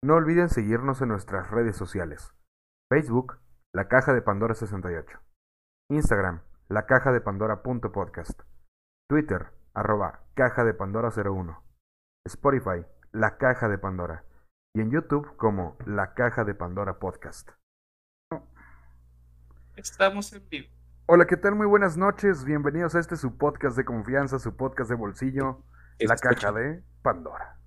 No olviden seguirnos en nuestras redes sociales. Facebook, La Caja de Pandora 68. Instagram, La Caja de Pandora.podcast. Twitter, arroba Caja de Pandora 01. Spotify, La Caja de Pandora. Y en YouTube como La Caja de Pandora Podcast. Estamos en vivo. Hola, ¿qué tal? Muy buenas noches. Bienvenidos a este su podcast de confianza, su podcast de bolsillo, La Caja de Pandora.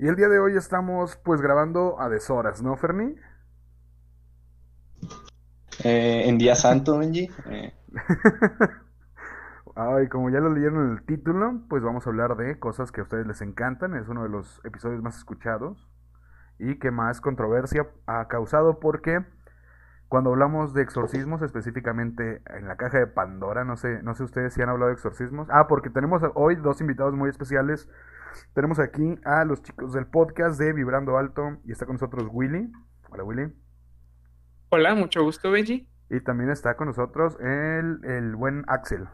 Y el día de hoy estamos pues grabando a deshoras, ¿no, Ferni? Eh, en Día Santo, Benji. Eh. Ay, como ya lo leyeron en el título, pues vamos a hablar de cosas que a ustedes les encantan. Es uno de los episodios más escuchados y que más controversia ha causado porque cuando hablamos de exorcismos, específicamente en la caja de Pandora, no sé, no sé ustedes si han hablado de exorcismos. Ah, porque tenemos hoy dos invitados muy especiales tenemos aquí a los chicos del podcast de Vibrando Alto y está con nosotros Willy. Hola Willy. Hola, mucho gusto Benji. Y también está con nosotros el, el buen Axel.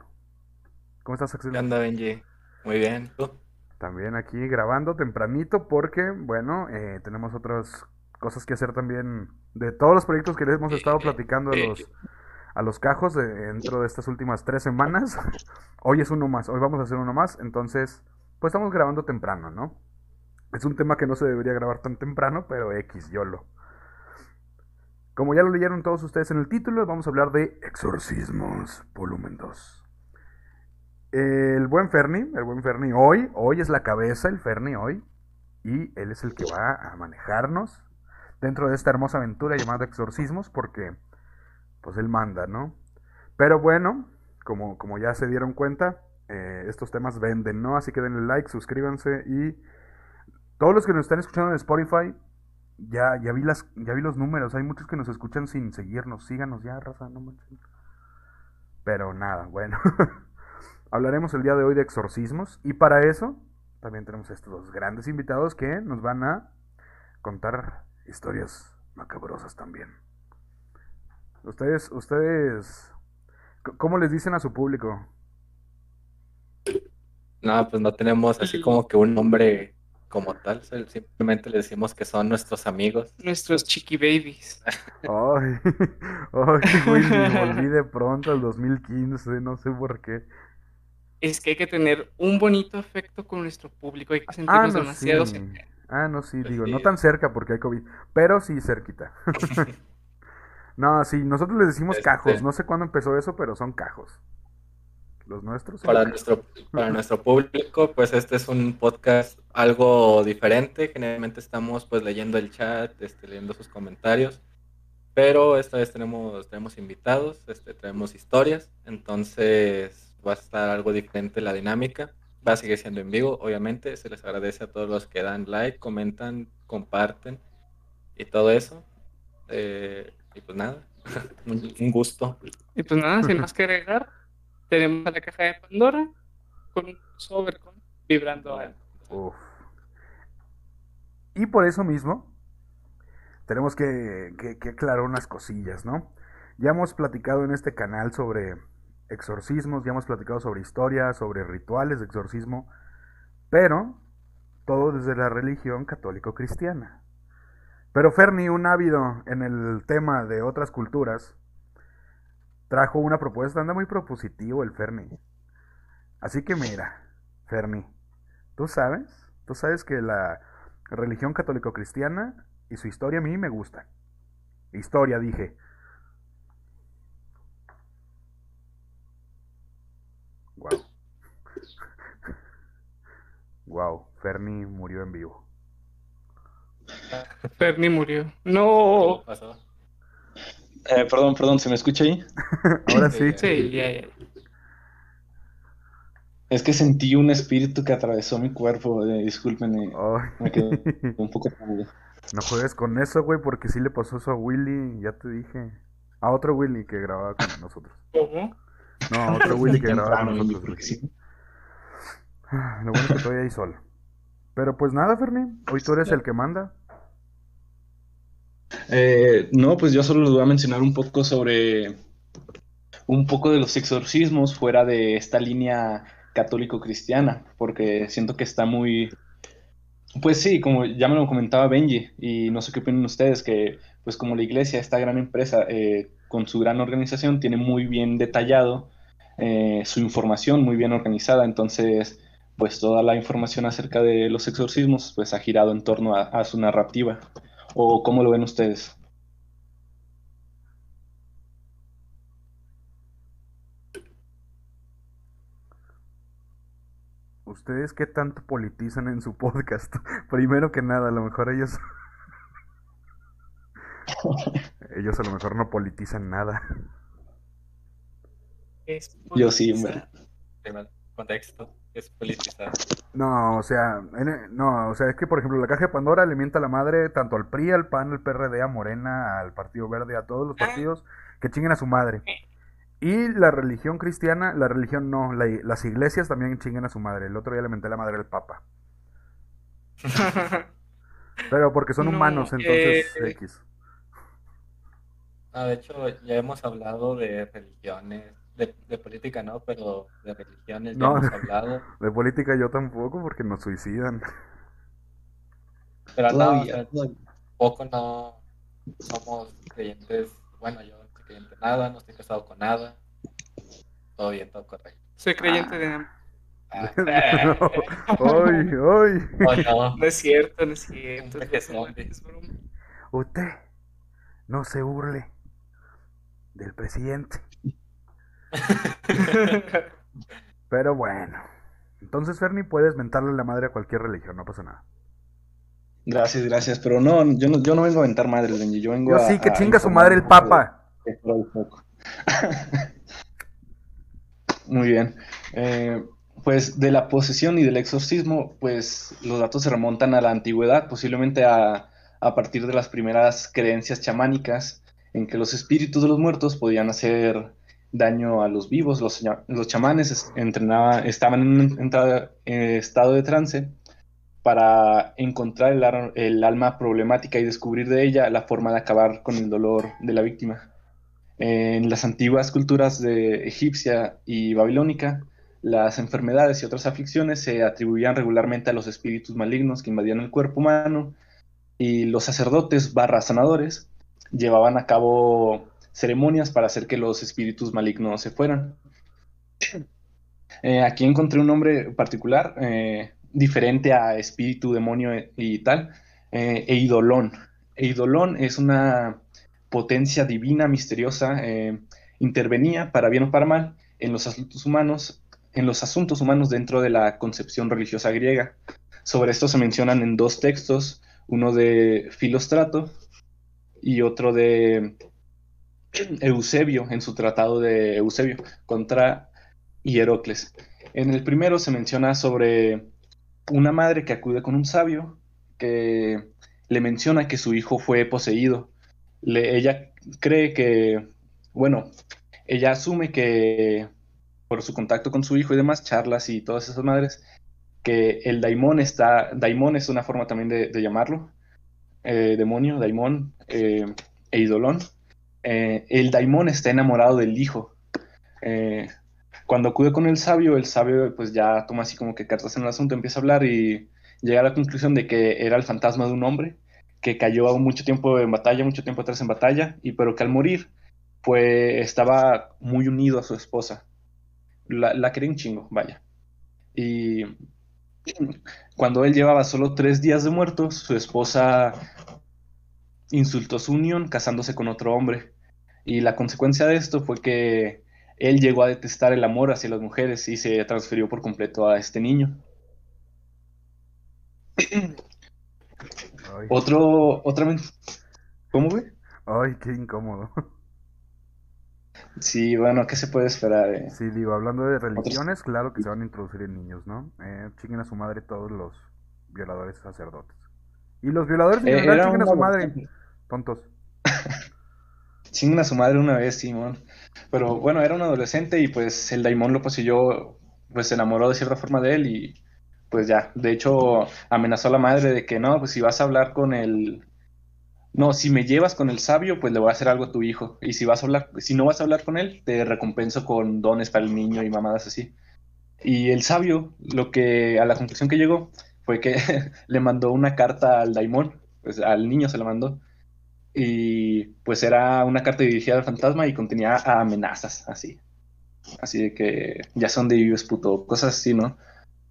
¿Cómo estás Axel? ¿Qué onda Benji? Muy bien, ¿tú? También aquí grabando tempranito porque, bueno, eh, tenemos otras cosas que hacer también de todos los proyectos que les hemos estado platicando a los, a los cajos dentro de estas últimas tres semanas. Hoy es uno más, hoy vamos a hacer uno más, entonces pues estamos grabando temprano, ¿no? Es un tema que no se debería grabar tan temprano, pero X, YOLO. Como ya lo leyeron todos ustedes en el título, vamos a hablar de Exorcismos, volumen 2. El buen Ferni, el buen Ferni hoy, hoy es la cabeza, el Ferni hoy, y él es el que va a manejarnos dentro de esta hermosa aventura llamada Exorcismos, porque pues él manda, ¿no? Pero bueno, como, como ya se dieron cuenta, eh, estos temas venden, ¿no? Así que denle like, suscríbanse y todos los que nos están escuchando en Spotify, ya, ya, vi, las, ya vi los números. Hay muchos que nos escuchan sin seguirnos. Síganos ya, raza, no manches. Pero nada, bueno. Hablaremos el día de hoy de exorcismos y para eso también tenemos estos dos grandes invitados que nos van a contar historias macabrosas también. Ustedes, ustedes, ¿cómo les dicen a su público? No, pues no tenemos así como que un nombre como tal, simplemente le decimos que son nuestros amigos. Nuestros chiqui babies. Ay, ay, güey, me volví de pronto al 2015, no sé por qué. Es que hay que tener un bonito afecto con nuestro público, hay que sentirnos ah, demasiado Ah, no, sí, pues digo, no tan cerca porque hay COVID, pero sí cerquita. no, sí, nosotros les decimos este cajos, no sé cuándo empezó eso, pero son cajos los nuestros. Para nuestro, para nuestro público, pues este es un podcast algo diferente. Generalmente estamos pues leyendo el chat, este, leyendo sus comentarios. Pero esta vez tenemos, tenemos invitados, este, traemos historias. Entonces va a estar algo diferente la dinámica. Va a seguir siendo en vivo, obviamente. Se les agradece a todos los que dan like, comentan, comparten y todo eso. Eh, y pues nada, un gusto. Y pues nada, sin más que agregar, tenemos la caja de Pandora con un con vibrando Y por eso mismo, tenemos que, que, aclarar unas cosillas, ¿no? Ya hemos platicado en este canal sobre exorcismos, ya hemos platicado sobre historia, sobre rituales de exorcismo, pero todo desde la religión católico-cristiana. Pero Ferni, un ávido en el tema de otras culturas, trajo una propuesta, anda muy propositivo el Ferni. Así que mira, Ferni, tú sabes, tú sabes que la religión católico-cristiana y su historia a mí me gusta. Historia, dije. Wow. Wow, Ferni murió en vivo. Ferni murió. No. pasó? Eh, perdón, perdón, ¿se me escucha ahí? Ahora sí. Sí, ya, Es que sentí un espíritu que atravesó mi cuerpo, eh. Me quedé un poco No juegues con eso, güey, porque sí le pasó eso a Willy, ya te dije. A otro Willy que grababa con nosotros. ¿Cómo? No, a otro Willy que grababa con nosotros. Sí. Lo bueno es que todavía hay sol. Pero pues nada, Ferni, hoy tú eres el que manda. Eh, no, pues yo solo les voy a mencionar un poco sobre un poco de los exorcismos fuera de esta línea católico-cristiana, porque siento que está muy, Pues sí, como ya me lo comentaba Benji, y no sé qué opinan ustedes, que pues como la iglesia, esta gran empresa, eh, con su gran organización, tiene muy bien detallado eh, su información, muy bien organizada, entonces pues toda la información acerca de los exorcismos pues ha girado en torno a, a su narrativa. ¿O cómo lo ven ustedes? ¿Ustedes qué tanto politizan en su podcast? Primero que nada, a lo mejor ellos... ellos a lo mejor no politizan nada. Yo sí. Primer contexto es politizar. No, o sea, en- no, o sea, es que por ejemplo la caja de Pandora le mienta la madre tanto al PRI, al PAN, al PRD, a Morena, al Partido Verde, a todos los partidos que chinguen a su madre. Y la religión cristiana, la religión no, la- las iglesias también chinguen a su madre. El otro día le menté la madre al Papa. Pero porque son No, humanos, entonces eh, X. Ah, de hecho, ya hemos hablado de religiones, de, de política no, pero de religiones ya No. hemos hablado. De política yo tampoco porque nos suicidan. Pero no, o Todavía, sea, poco no somos creyentes. Bueno, yo no soy creyente en nada, no estoy casado con nada. Todo bien, todo correcto. Soy creyente de... Ah, ¡Ay, ay! oh, no. No es cierto, no es cierto. Broma, es broma. Usted no se burle del presidente. Pero bueno. Entonces, Ferni, puedes mentarle la madre a cualquier religión, no pasa nada. Gracias, gracias. Pero no, yo no, yo no vengo a aventar madres, Benji. Yo vengo Yo a, sí, que a chinga su madre el Papa. de. Muy bien. Eh, pues de la posesión y del exorcismo, pues los datos se remontan a la antigüedad, posiblemente a, a partir de las primeras creencias chamánicas en que los espíritus de los muertos podían hacer daño a los vivos. Los, los chamanes es- entrenaban, estaban en un eh, estado de trance para encontrar el, ar- el alma problemática y descubrir de ella la forma de acabar con el dolor de la víctima. En las antiguas culturas de egipcia y babilónica, las enfermedades y otras aflicciones se atribuían regularmente a los espíritus malignos que invadían el cuerpo humano y los sacerdotes barra sanadores llevaban a cabo ceremonias para hacer que los espíritus malignos se fueran. Eh, aquí encontré un nombre particular, eh, diferente a espíritu, demonio y tal, eh, Eidolón. Eidolón es una potencia divina, misteriosa, intervenía para bien o para mal en los asuntos humanos, en los asuntos humanos dentro de la concepción religiosa griega. Sobre esto se mencionan en dos textos, uno de Filostrato y otro de Eusebio, en su tratado de Eusebio contra Hierocles. En el primero se menciona sobre una madre que acude con un sabio que le menciona que su hijo fue poseído. Ella cree que, bueno, ella asume que por su contacto con su hijo y demás, charlas y todas esas madres, que el daimón está, daimón es una forma también de, de llamarlo, eh, demonio, daimón, eh, e idolón. Eh, el daimón está enamorado del hijo. Eh, cuando acude con el sabio, el sabio pues ya toma así como que cartas en el asunto, empieza a hablar y llega a la conclusión de que era el fantasma de un hombre que cayó mucho tiempo en batalla, mucho tiempo atrás en batalla, y pero que al morir pues estaba muy unido a su esposa. La, la quería un chingo, vaya. Y cuando él llevaba solo tres días de muerto, su esposa insultó su unión casándose con otro hombre. Y la consecuencia de esto fue que él llegó a detestar el amor hacia las mujeres y se transfirió por completo a este niño. Ay, Otro, otra ¿Cómo, güey? ay, qué incómodo. Sí, bueno, ¿qué se puede esperar? eh? Sí, digo, hablando de religiones, claro que se van a introducir en niños, ¿no? Eh, chinguen a su madre todos los violadores sacerdotes. Y los violadores Eh, chinguen a su madre, tontos. Chingan a su madre una vez, Simón. Pero bueno, era un adolescente y pues el daimón lo poseyó, pues se enamoró de cierta forma de él y pues ya. De hecho, amenazó a la madre de que no, pues si vas a hablar con el... No, si me llevas con el sabio, pues le voy a hacer algo a tu hijo. Y si vas a hablar, si no vas a hablar con él, te recompenso con dones para el niño y mamadas así. Y el sabio, lo que, a la conclusión que llegó, fue que le mandó una carta al daimon, pues al niño se la mandó, y pues era una carta dirigida al fantasma y contenía amenazas, así. Así de que ya son de vives, puto, cosas así, ¿no?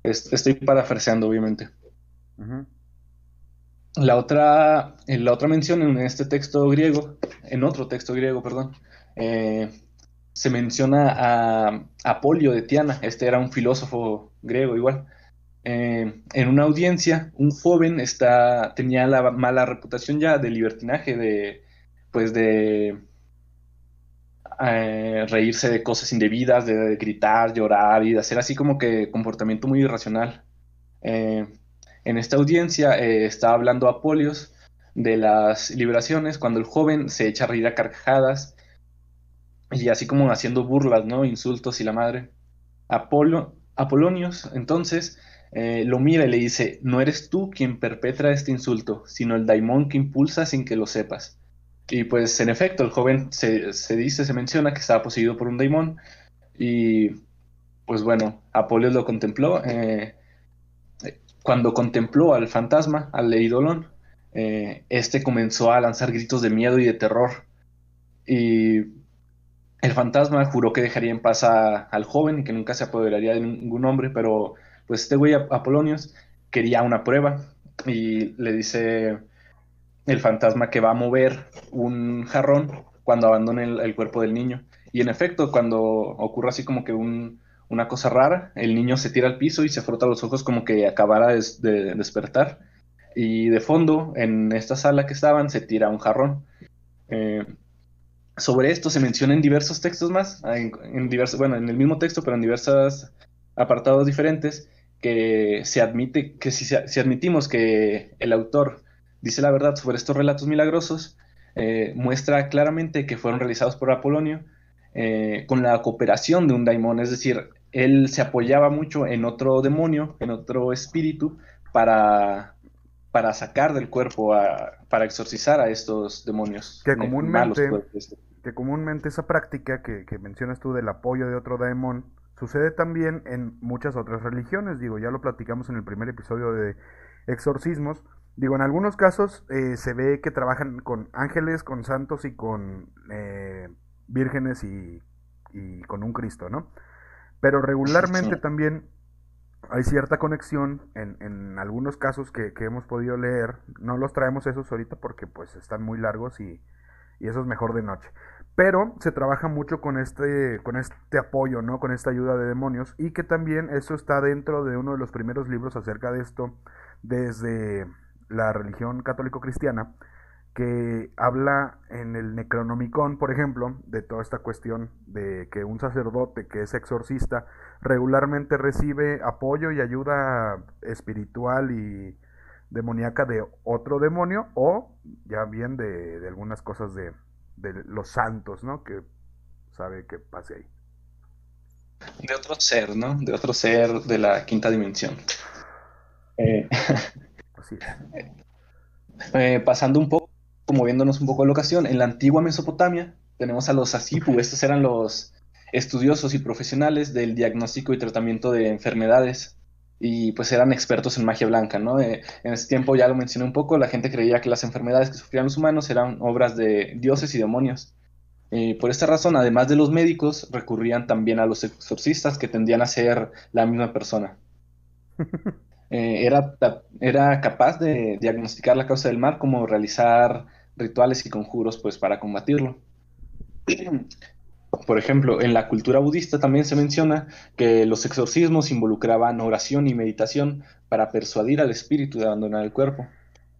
estoy parafraseando, obviamente. La otra, la otra mención en este texto griego, en otro texto griego, perdón, eh, se menciona a Apolio de Tiana, este era un filósofo griego igual. Eh, en una audiencia, un joven está, tenía la mala reputación ya de libertinaje, de, pues de eh, reírse de cosas indebidas, de, gritar, llorar y de hacer así como que comportamiento muy irracional. Eh, en esta audiencia está hablando Apolios de las liberaciones, cuando el joven se echa a reír a carcajadas y así como haciendo burlas, ¿no? Insultos y la madre. Apolo, Apolonios, entonces, eh, lo mira y le dice, no eres tú quien perpetra este insulto, sino el daimón que impulsa sin que lo sepas. Y pues en efecto, el joven se, dice, se menciona que estaba poseído por un daimón y pues bueno, Apolios lo contempló. Eh, cuando contempló al fantasma, al Eidolon, eh, este comenzó a lanzar gritos de miedo y de terror. Y el fantasma juró que dejaría en paz al joven y que nunca se apoderaría de ningún hombre, pero pues este güey Apolonios quería una prueba y le dice el fantasma que va a mover un jarrón cuando abandone el, cuerpo del niño. Y en efecto, cuando ocurre así como que una cosa rara, el niño se tira al piso y se frota los ojos como que acabara de, despertar. Y de fondo, en esta sala que estaban, se tira un jarrón. Eh, sobre esto se menciona en diversos textos más, en, bueno, en el mismo texto, pero en diversos apartados diferentes, que se admite, que si, si admitimos que el autor dice la verdad sobre estos relatos milagrosos, eh, muestra claramente que fueron realizados por Apolonio eh, con la cooperación de un daimon, es decir, él se apoyaba mucho en otro demonio, en otro espíritu, para, para sacar del cuerpo, para exorcizar a estos demonios. Que comúnmente, que comúnmente esa práctica que, que mencionas tú del apoyo de otro daimon, Sucede también en muchas otras religiones, digo, ya lo platicamos en el primer episodio de exorcismos. Digo, en algunos casos eh, se ve que trabajan con ángeles, con santos y con eh, vírgenes y, con un Cristo, ¿no? Pero regularmente también hay cierta conexión en, en algunos casos que, hemos podido leer. No los traemos esos ahorita porque pues están muy largos y, y eso es mejor de noche. Pero se trabaja mucho con este, con este apoyo, ¿no? Con esta ayuda de demonios. Y que también eso está dentro de uno de los primeros libros acerca de esto, desde la religión católico-cristiana, que habla en el Necronomicon, por ejemplo, de toda esta cuestión de que un sacerdote que es exorcista regularmente recibe apoyo y ayuda espiritual y demoníaca de otro demonio o ya bien de algunas cosas de, de los santos, ¿no? Que sabe que pase ahí. De otro ser, ¿no? De otro ser de la quinta dimensión. Eh, Así eh, pasando un poco, moviéndonos un poco a la ocasión, en la antigua Mesopotamia tenemos a los Asipu, estos eran los estudiosos y profesionales del diagnóstico y tratamiento de enfermedades y pues eran expertos en magia blanca, ¿no? Eh, en ese tiempo ya lo mencioné un poco, la gente creía que las enfermedades que sufrían los humanos eran obras de dioses y demonios. Eh, por esta razón, además de los médicos, recurrían también a los exorcistas que tendían a ser la misma persona. Eh, era, era capaz de diagnosticar la causa del mal como realizar rituales y conjuros pues para combatirlo. Por ejemplo, en la cultura budista también se menciona que los exorcismos involucraban oración y meditación para persuadir al espíritu de abandonar el cuerpo.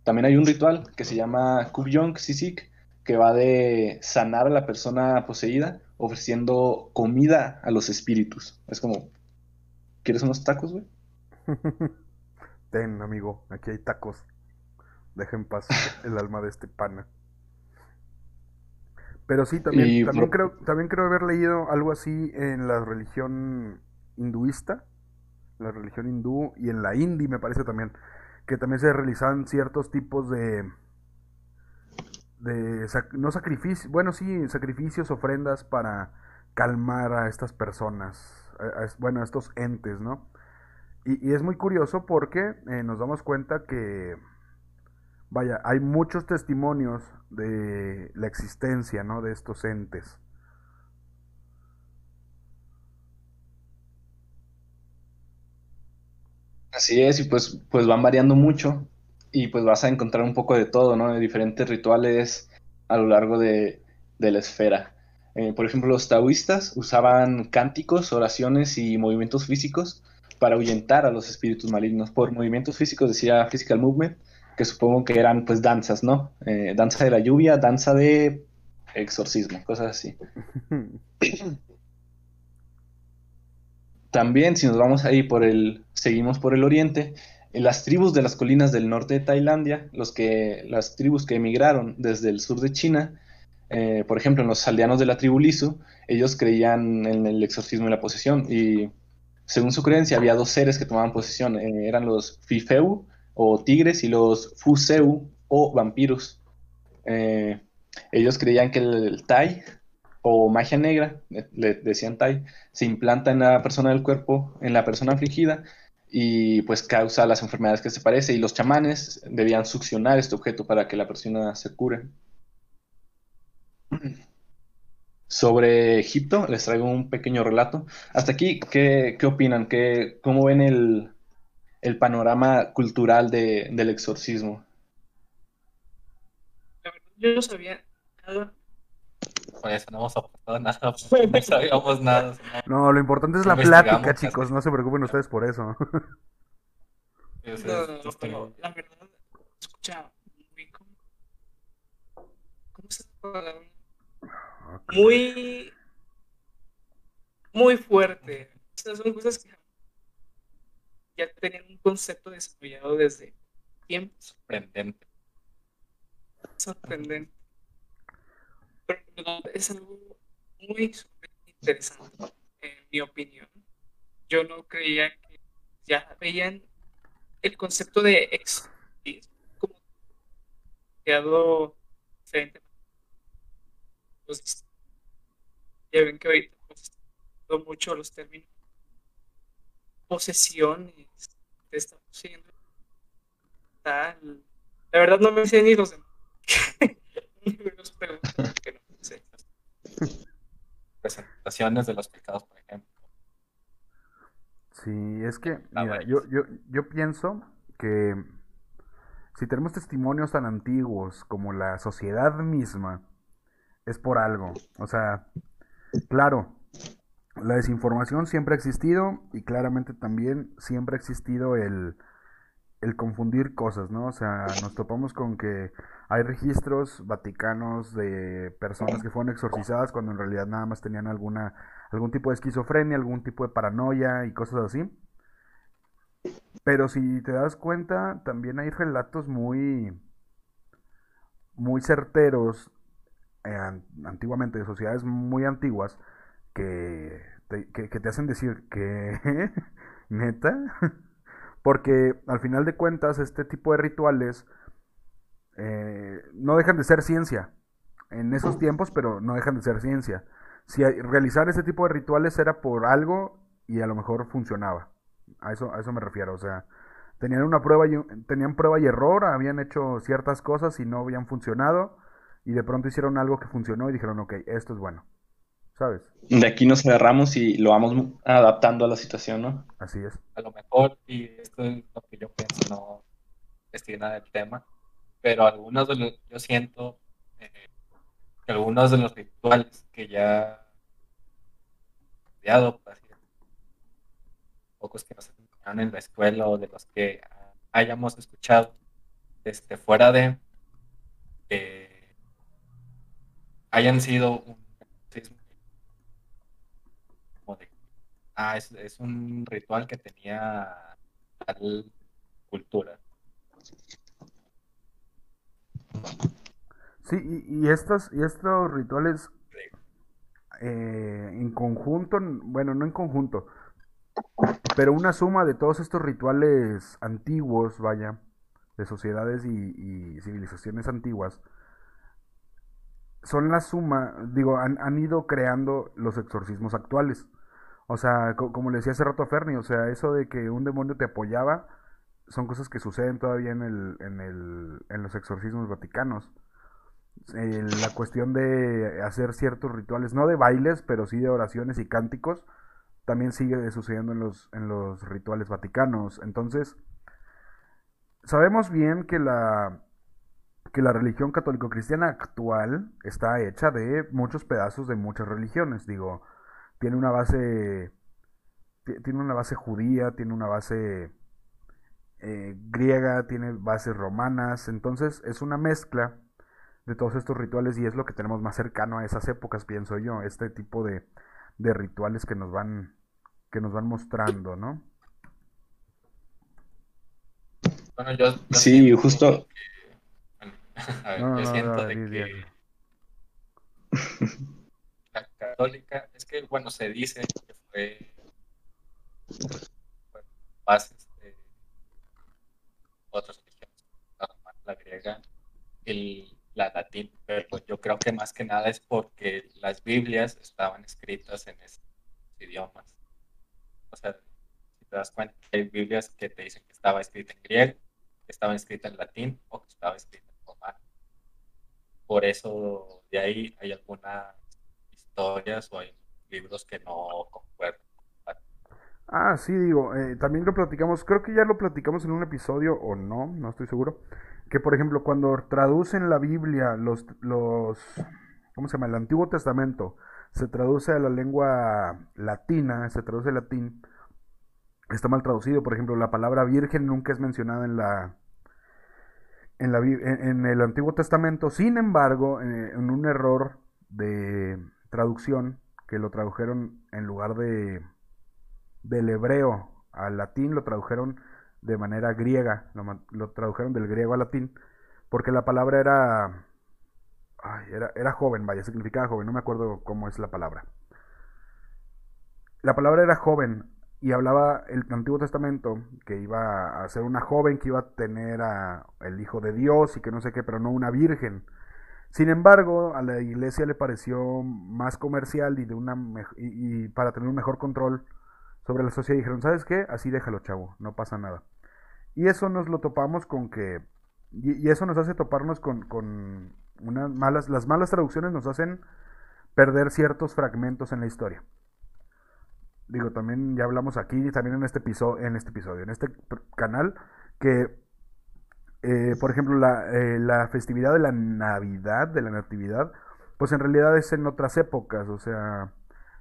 También hay un ritual que se llama Kubyong Sisik, que va de sanar a la persona poseída ofreciendo comida a los espíritus. Es como, ¿quieres unos tacos, güey? Ten, amigo, aquí hay tacos. Deja en paz el alma de este pana. Pero sí, también, también, creo, también creo haber leído algo así en la religión hinduista, la religión hindú y en la hindi me parece también, que también se realizaban ciertos tipos de, de no sacrificios, bueno sí, sacrificios, ofrendas para calmar a estas personas, bueno, a estos entes, ¿no? Y, y es muy curioso porque eh, nos damos cuenta que, vaya, hay muchos testimonios de la existencia, ¿no? De estos entes. Así es, y pues, pues van variando mucho y pues vas a encontrar un poco de todo, ¿no? De diferentes rituales a lo largo de, de la esfera. Eh, por ejemplo, los taoístas usaban cánticos, oraciones y movimientos físicos para ahuyentar a los espíritus malignos. Por movimientos físicos decía physical movement, que supongo que eran pues danzas, ¿no? Eh, danza de la lluvia, danza de exorcismo, cosas así. También, si nos vamos ahí por el, seguimos por el oriente, en las tribus de las colinas del norte de Tailandia, los que, las tribus que emigraron desde el sur de China, eh, por ejemplo, en los aldeanos de la tribu Lisu, ellos creían en el exorcismo y la posesión, y según su creencia había dos seres que tomaban posesión, eh, eran los Fifeu o tigres y los Fuseu o vampiros. Eh, ellos creían que el, el Tai o magia negra, le decían Tai, se implanta en la persona del cuerpo, en la persona afligida, y pues causa las enfermedades que se parece, y los chamanes debían succionar este objeto para que la persona se cure. Sobre Egipto, les traigo un pequeño relato. Hasta aquí, ¿qué, qué opinan? ¿Qué, ¿Cómo ven el, el panorama cultural de, del exorcismo? La verdad, yo no sabía nada. Por eso no hemos aportado nada, no sabíamos nada. ¿no? Lo importante es la plática, chicos. No se preocupen ustedes por eso. No, no, no, la verdad, escucha muy como. ¿Cómo se? Muy. Muy fuerte. O sea, son cosas que ya tenían un concepto desarrollado desde tiempos sorprendente. sorprendente. Pero es algo muy interesante, en mi opinión. Yo no creía que ya veían el concepto de exorcismo como creado diferente. Ya ven que ahorita pues, mucho los términos posesiones, te está poseyendo tal. La verdad no me sé ni los demás. Ni me los pregunto porque no me sé. Presentaciones de los pecados, por ejemplo. Sí, es que, Ah, mira, yo, yo, yo pienso que si tenemos testimonios tan antiguos como la sociedad misma, es por algo. O sea, claro, la desinformación siempre ha existido y claramente también siempre ha existido el, el confundir cosas, ¿no? O sea, nos topamos con que hay registros vaticanos de personas que fueron exorcizadas cuando en realidad nada más tenían alguna, algún tipo de esquizofrenia, algún tipo de paranoia y cosas así. Pero si te das cuenta, también hay relatos muy, muy certeros eh, an- antiguamente de sociedades muy antiguas que te, que, te hacen decir que, neta, porque al final de cuentas este tipo de rituales eh, no dejan de ser ciencia en esos tiempos, pero no dejan de ser ciencia. Si realizar ese tipo de rituales era por algo y a lo mejor funcionaba. A eso, a eso me refiero. O sea, tenían una prueba y, tenían prueba y error, habían hecho ciertas cosas y no habían funcionado. Y de pronto hicieron algo que funcionó y dijeron, ok, esto es bueno. ¿Sabes? De aquí nos agarramos y lo vamos adaptando a la situación, ¿no? Así es. A lo mejor, y esto es lo que yo pienso, no estoy nada del tema, pero algunos de los, yo siento eh, que algunos de los rituales que ya he estudiado, por así pocos que nos enseñaron en la escuela o de los que hayamos escuchado, este, fuera de que hayan sido un como de Ah, es, es un ritual que tenía tal cultura. Sí, y, y estos, y estos rituales eh, en conjunto, bueno, no en conjunto, pero una suma de todos estos rituales antiguos, vaya, de sociedades y, y civilizaciones antiguas, son la suma, digo, han, han ido creando los exorcismos actuales. O sea, como le decía hace rato a o sea, eso de que un demonio te apoyaba son cosas que suceden todavía en, el, en, el, en los exorcismos vaticanos. la cuestión de hacer ciertos rituales, no de bailes, pero sí de oraciones y cánticos, también sigue sucediendo en los, en los rituales vaticanos. Entonces, sabemos bien que la, que la religión católico-cristiana actual está hecha de muchos pedazos de muchas religiones. Digo, tiene una base, tiene una base judía, tiene una base eh, griega, tiene bases romanas, entonces es una mezcla de todos estos rituales y es lo que tenemos más cercano a esas épocas, pienso yo, este tipo de, de rituales que nos van que nos van mostrando, ¿no? Bueno, yo, sí, justo. yo siento de que la católica es que, bueno, se dice que fue bases de otras religiones, la griega, el, la latín, pero pues yo creo que más que nada es porque las Biblias estaban escritas en esos idiomas. O sea, si te das cuenta, hay Biblias que te dicen que estaba escrita en griego, que estaba escrita en latín o que estaba escrita. Por eso de ahí hay algunas historias o hay libros que no concuerdan. Ah, sí, digo, eh, también lo platicamos, creo que ya lo platicamos en un episodio o no, no estoy seguro, que por ejemplo cuando traducen la Biblia, los, los, ¿cómo se llama? El Antiguo Testamento, se traduce a la lengua latina, se traduce al latín, está mal traducido. Por ejemplo, la palabra virgen nunca es mencionada en la en, el Antiguo Testamento. Sin embargo, eh, en un error de traducción que lo tradujeron en lugar de del hebreo al latín, lo tradujeron de manera griega, lo, tradujeron del griego al latín, porque la palabra era, era, era joven, vaya, significaba joven, no me acuerdo cómo es la palabra. La palabra era joven y hablaba el Antiguo Testamento que iba a ser una joven que iba a tener a el Hijo de Dios y que no sé qué, pero no una virgen. Sin embargo, a la iglesia le pareció más comercial y de una y para tener un mejor control sobre la sociedad dijeron, ¿sabes qué? Así déjalo, chavo, no pasa nada. Y eso nos lo topamos con que, y, eso nos hace toparnos con, con unas malas, las malas traducciones nos hacen perder ciertos fragmentos en la historia. Digo, también ya hablamos aquí, también en este episodio, en este episodio, en este canal, que, eh, por ejemplo, la, eh, la festividad de la Navidad, de la Natividad, pues en realidad es en otras épocas, o sea,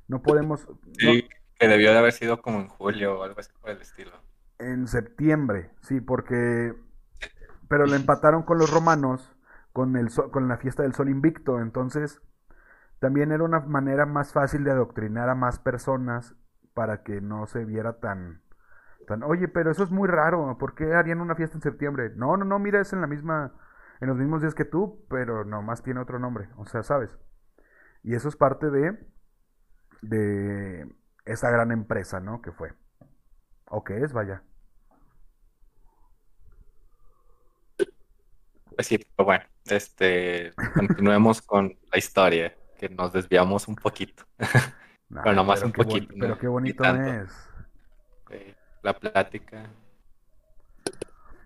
no podemos... Sí, que debió de haber sido como en julio o algo así por el estilo. En septiembre, sí, porque... Pero lo empataron con los romanos con, el con la fiesta del sol invicto, entonces también era una manera más fácil de adoctrinar a más personas para que no se viera tan, tan, oye, pero eso es muy raro, ¿por qué harían una fiesta en septiembre? No, no, no, mira, es en la misma, en los mismos días que tú, pero nomás tiene otro nombre, o sea, ¿sabes? Y eso es parte de, de esa gran empresa, ¿no? Que fue. O que es, vaya. Pues sí, pero bueno, este, continuemos con la historia, que nos desviamos un poquito. pero nomás un poquito. pero qué bonito es. la plática.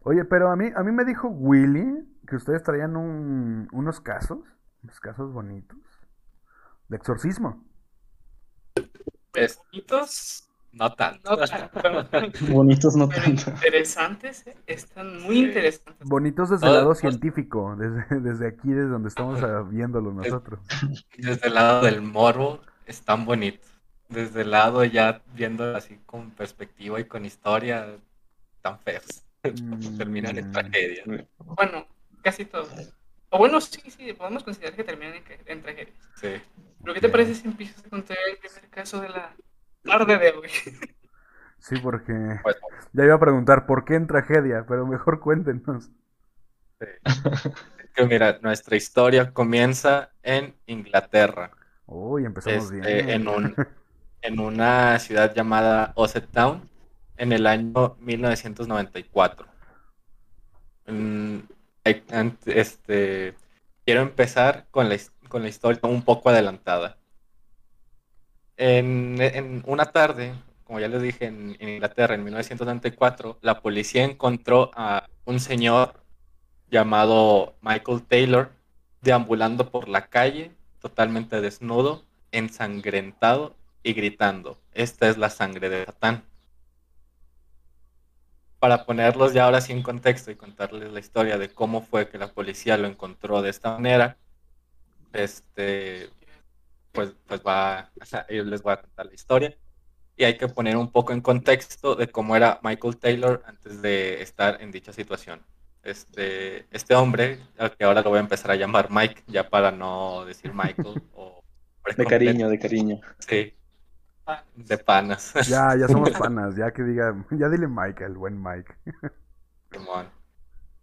Oye, pero a mí, a mí me dijo Willy que ustedes traían un, unos casos, unos casos bonitos, de exorcismo. Bonitos, no tanto. Bonitos, no tanto. Interesantes, ¿eh? están muy interesantes. Bonitos desde el lado científico, desde, desde aquí, desde donde estamos viéndolo nosotros. Desde el lado del morbo, están bonitos. Desde el lado ya viendo así con perspectiva y con historia, tan feos. terminan en mm. tragedia. Bueno, casi todos. O bueno, sí, sí, podemos considerar que terminan en, en tragedia. Sí. ¿Pero qué te parece si empiezas a contar el primer caso de la tarde de hoy? Sí, porque pues, ya iba a preguntar por qué en tragedia, pero mejor cuéntenos. que mira, nuestra historia comienza en Inglaterra. Uy, empezamos bien. Este, en, un, en una ciudad llamada Osset Town en el año 1994. Este, quiero empezar con la, con la historia un poco adelantada. En, una tarde, como ya les dije, en, en, Inglaterra, en 1994, la policía encontró a un señor llamado Michael Taylor deambulando por la calle, totalmente desnudo, ensangrentado y gritando, esta es la sangre de Satán. Para ponerlos ya ahora sí en contexto y contarles la historia de cómo fue que la policía lo encontró de esta manera, este, pues, pues va, yo les voy a contar la historia. Y hay que poner un poco en contexto de cómo era Michael Taylor antes de estar en dicha situación. Este, este hombre, al que ahora lo voy a empezar a llamar Mike, ya para no decir Michael. o de cariño, de cariño. Sí, de panas. Ya, ya somos panas, ya que diga, ya dile Mike, el buen Mike.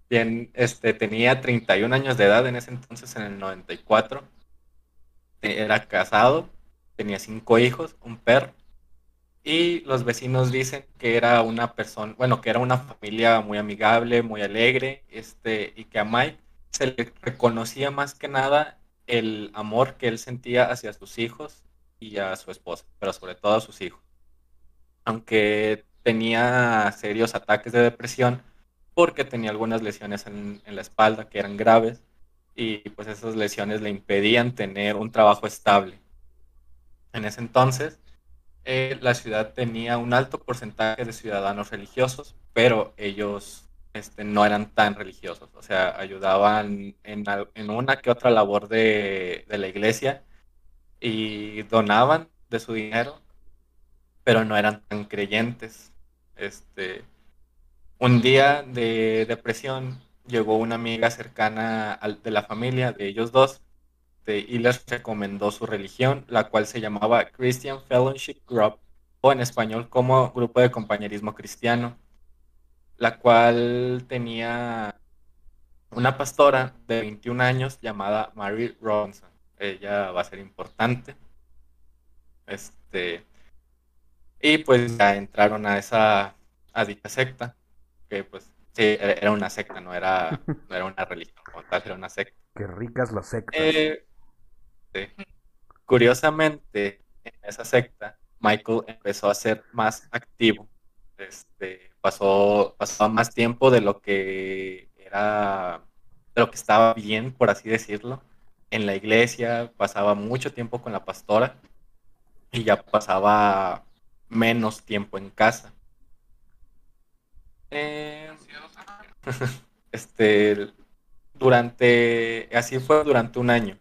Bien, este, tenía 31 años de edad en ese entonces, en el 94. Era casado, tenía cinco hijos, un perro. Y los vecinos dicen que era una persona, bueno, que era una familia muy amigable, muy alegre, este, y que a Mike se le reconocía más que nada el amor que él sentía hacia sus hijos y a su esposa, pero sobre todo a sus hijos. Aunque tenía serios ataques de depresión porque tenía algunas lesiones en, la espalda que eran graves y pues esas lesiones le impedían tener un trabajo estable. En ese entonces, eh, la ciudad tenía un alto porcentaje de ciudadanos religiosos, pero ellos este, no eran tan religiosos, o sea, ayudaban en, una que otra labor de, de la iglesia, y donaban de su dinero, pero no eran tan creyentes. Este, un día de depresión llegó una amiga cercana de la familia de ellos dos y les recomendó su religión, la cual se llamaba Christian Fellowship Group, o en español como Grupo de Compañerismo Cristiano, la cual tenía una pastora de 21 años llamada Mary Robinson ella va a ser importante. Este, y pues ya entraron a esa, a dicha secta, que pues sí, era una secta, no era, no era una religión como tal, era una secta. Qué ricas las sectas. Eh, Curiosamente, en esa secta, Michael empezó a ser más activo. Este, pasó, más tiempo de lo que era, de lo que estaba bien, por así decirlo en la iglesia, pasaba mucho tiempo con la pastora y ya pasaba menos tiempo en casa. Eh, este, durante, así fue durante un año.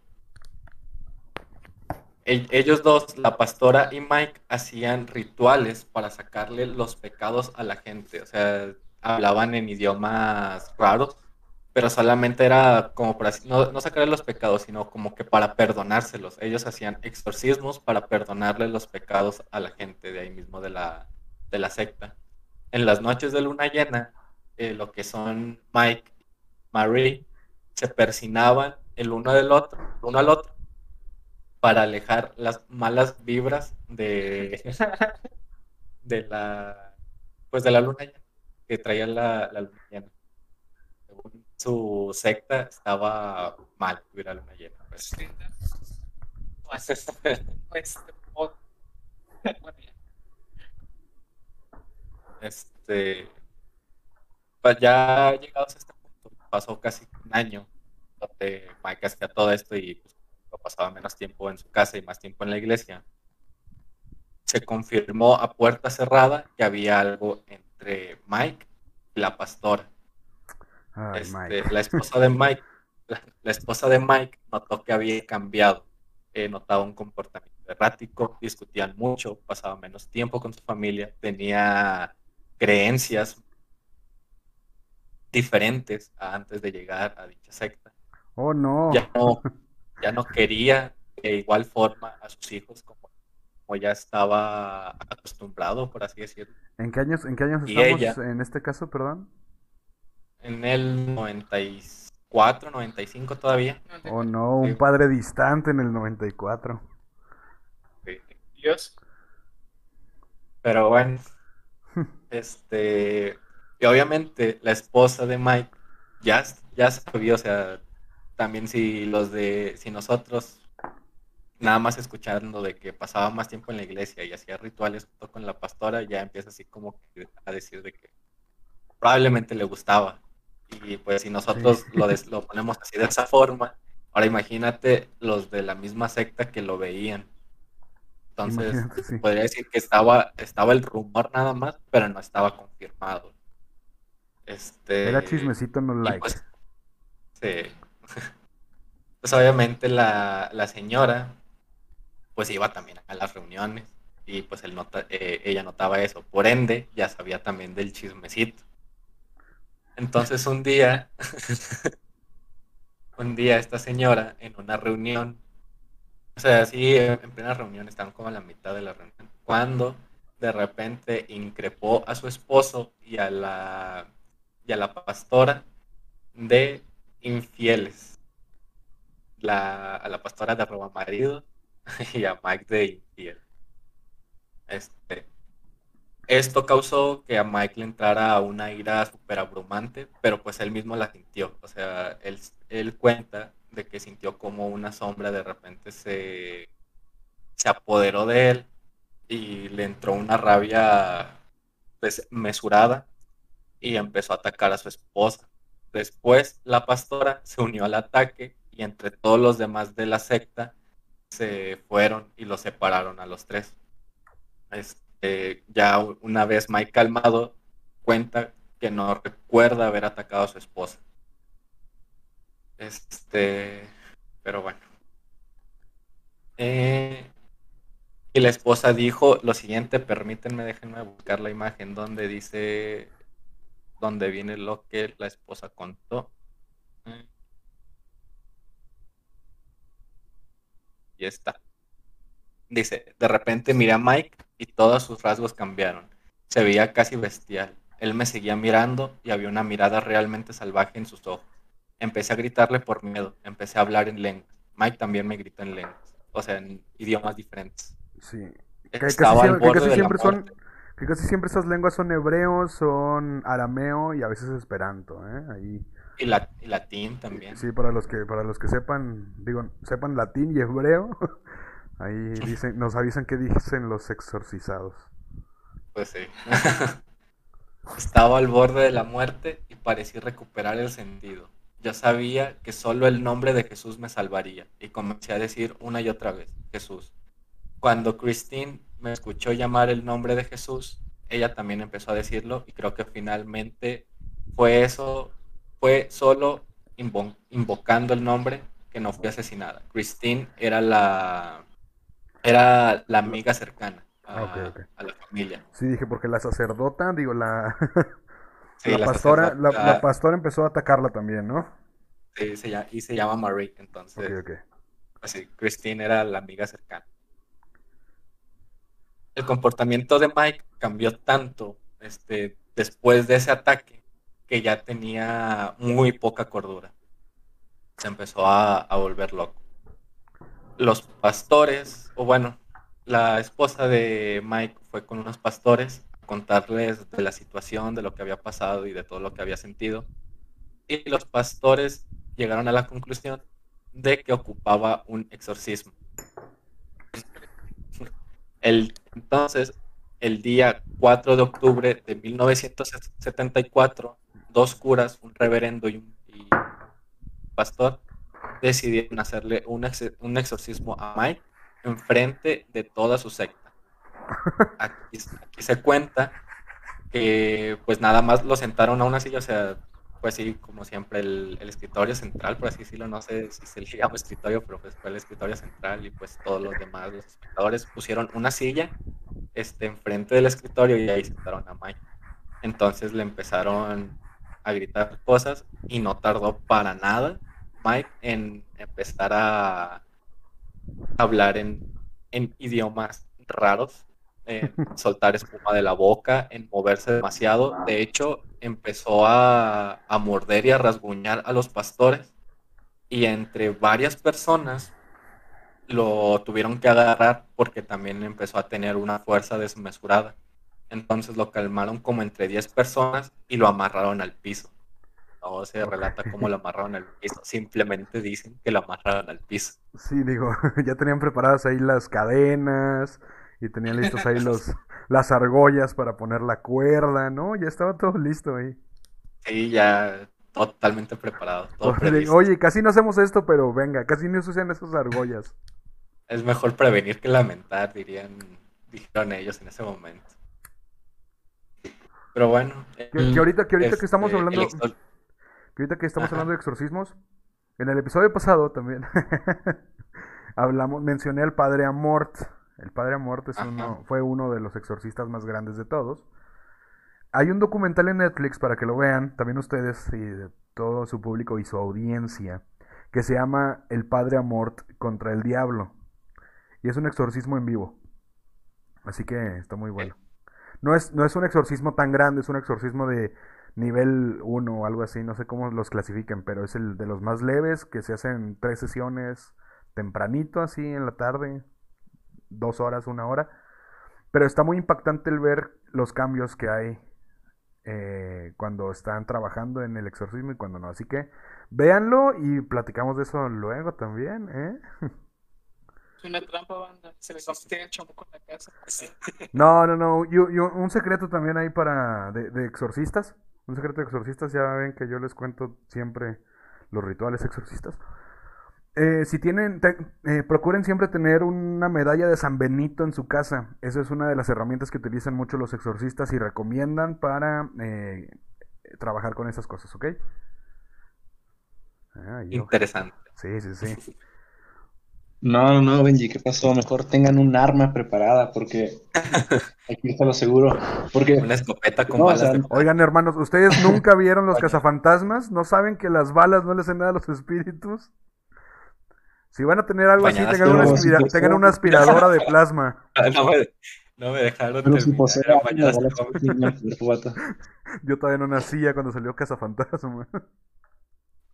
Ellos dos, la pastora y Mike, hacían rituales para sacarle los pecados a la gente. O sea, hablaban en idiomas raros pero solamente era como para no, no sacarle los pecados, sino como que para perdonárselos. Ellos hacían exorcismos para perdonarle los pecados a la gente de ahí mismo de la, de la secta. En las noches de luna llena, eh, lo que son Mike y Marie se persinaban el uno del otro, uno al otro, para alejar las malas vibras de, de la pues de la luna llena, que traía la, la luna llena su secta estaba mal, hubiera luna llena. Pues. este, pues ya llegados a este punto, pasó casi un año donde Mike hacía todo esto y pues, pasaba menos tiempo en su casa y más tiempo en la iglesia. Se confirmó a puerta cerrada que había algo entre Mike y la pastora este, la esposa de Mike, la, esposa de Mike notó que había cambiado, eh, notaba un comportamiento errático, discutían mucho, pasaba menos tiempo con su familia, tenía creencias diferentes a antes de llegar a dicha secta. Oh no. Ya no, ya no quería de igual forma a sus hijos como, como ya estaba acostumbrado, por así decirlo. ¿En qué años, en qué años estamos en este caso, perdón? en el 94, 95 todavía. Oh no, un padre distante en el 94. Dios. Pero bueno, este, y obviamente la esposa de Mike ya, ya sabía, o sea, también si los de, si nosotros nada más escuchando de que pasaba más tiempo en la iglesia y hacía rituales con la pastora, ya empieza así como a decir de que probablemente le gustaba. Y pues si nosotros lo, lo ponemos así de esa forma, ahora imagínate los de la misma secta que lo veían. Entonces, podría decir que estaba, estaba el rumor nada más, pero no estaba confirmado. Este, Era chismecito, no like. Pues, sí. Pues obviamente la, la señora pues iba también a las reuniones y pues él nota, eh, ella notaba eso. Por ende, ya sabía también del chismecito. Entonces un día, un día esta señora en una reunión, o sea, sí, en plena reunión, estaban como a la mitad de la reunión, cuando de repente increpó a su esposo y a la, y a la pastora de infieles. La, a la pastora de roba marido y a Mike de infiel. Este, esto causó que a Mike le entrara una ira súper abrumante, pero pues él mismo la sintió. O sea, él, cuenta de que sintió como una sombra de repente se, se apoderó de él y le entró una rabia desmesurada y empezó a atacar a su esposa. Después la pastora se unió al ataque y entre todos los demás de la secta se fueron y los separaron a los tres. Este, ya una vez Mike calmado cuenta que no recuerda haber atacado a su esposa. Este, pero bueno. Eh, y la esposa dijo lo siguiente, permítanme, déjenme buscar la imagen donde dice, donde viene lo que la esposa contó. Y está. Dice, de repente miré a Mike y todos sus rasgos cambiaron. Se veía casi bestial. Él me seguía mirando y había una mirada realmente salvaje en sus ojos. Empecé a gritarle por miedo, empecé a hablar en lenguas. Mike también me gritó en lenguas, o sea, en idiomas diferentes. Sí. Que, casi, siempre son, que casi siempre esas lenguas son hebreo, son arameo y a veces esperanto, ¿eh? Ahí y, la, latín también. Sí, para los que para los que sepan, digo, sepan latín y hebreo, ahí dicen, nos avisan qué dicen los exorcizados. Pues sí. Estaba al borde de la muerte y parecía recuperar el sentido. Yo sabía que solo el nombre de Jesús me salvaría y comencé a decir una y otra vez, Jesús. Cuando Christine me escuchó llamar el nombre de Jesús, ella también empezó a decirlo y creo que finalmente fue eso fue solo invocando el nombre que no fue asesinada. Christine era la era la amiga cercana a, ah, la familia. Sí, dije, porque la sacerdota, digo, la, la, pastora, la, pastora empezó a atacarla también, ¿no? Sí, y se llama Marie, entonces. Así, Christine era la amiga cercana. El comportamiento de Mike cambió tanto este, después de ese ataque que ya tenía muy poca cordura. Se empezó a, volver loco. Los pastores, o bueno, la esposa de Mike fue con unos pastores a contarles de la situación, de lo que había pasado y de todo lo que había sentido. Y los pastores llegaron a la conclusión de que ocupaba un exorcismo. El, entonces, el día 4 de octubre de 1974, dos curas, un reverendo y un pastor, decidieron hacerle un, un exorcismo a Mike en frente de toda su secta. Aquí, se cuenta que pues nada más lo sentaron a una silla, o sea, pues sí, como siempre, el, escritorio central, por así decirlo, no sé si se le llama escritorio, pero pues fue el escritorio central y pues todos los demás, los espectadores, pusieron una silla este, enfrente del escritorio y ahí sentaron a Mike. Entonces le empezaron a gritar cosas y no tardó para nada Mike en empezar a hablar en, idiomas raros, en soltar espuma de la boca, en moverse demasiado. De hecho, empezó a, a morder y a rasguñar a los pastores y entre varias personas lo tuvieron que agarrar porque también empezó a tener una fuerza desmesurada. Entonces lo calmaron como entre 10 personas y lo amarraron al piso. no se relata cómo lo amarraron al piso, simplemente dicen que lo amarraron al piso. Sí, digo, ya tenían preparadas ahí las cadenas y tenían listos ahí los las argollas para poner la cuerda, ¿no? Ya estaba todo listo ahí. Sí, ya totalmente preparado. Todo Oye, casi no hacemos esto, pero venga, casi no se usan esas argollas. Es mejor prevenir que lamentar, dirían, dijeron ellos en ese momento. Pero bueno. Que, ahorita, que, ahorita que estamos este, hablando. Que ahorita que estamos hablando de exorcismos. En el episodio pasado también. hablamos, mencioné al padre Amort. El padre Amort es uno, fue uno de los exorcistas más grandes de todos. Hay un documental en Netflix para que lo vean, también ustedes y todo su público y su audiencia, que se llama El Padre Amort contra el Diablo. Y es un exorcismo en vivo. Así que está muy bueno. No es, no es un exorcismo tan grande, es un exorcismo de nivel 1 o algo así, no sé cómo los clasifiquen, pero es el de los más leves que se hacen tres sesiones tempranito, así en la tarde, dos horas, una hora. Pero está muy impactante el ver los cambios que hay eh, cuando están trabajando en el exorcismo y cuando no. Así que véanlo y platicamos de eso luego también, ¿eh? una trampa, banda. Se les el en la casa. No, no, no. Un secreto también ahí para. De, exorcistas. Un secreto de exorcistas. Ya ven que yo les cuento siempre los rituales exorcistas. Eh, si tienen, eh, procuren siempre tener una medalla de San Benito en su casa. Esa es una de las herramientas que utilizan mucho los exorcistas y recomiendan para eh, trabajar con esas cosas, ¿ok? Ah, Interesante. Sí, sí, sí. No, no, Benji, ¿qué pasó? Mejor tengan un arma preparada porque aquí está lo seguro. Porque una escopeta con balas. Oigan, hermanos, ¿ustedes nunca vieron los cazafantasmas? ¿No saben que las balas no les hacen nada a los espíritus? Si van a tener algo así, tengan una, aspiradora de plasma. No me, dejaron terminar. Yo todavía no nacía cuando salió Cazafantasma.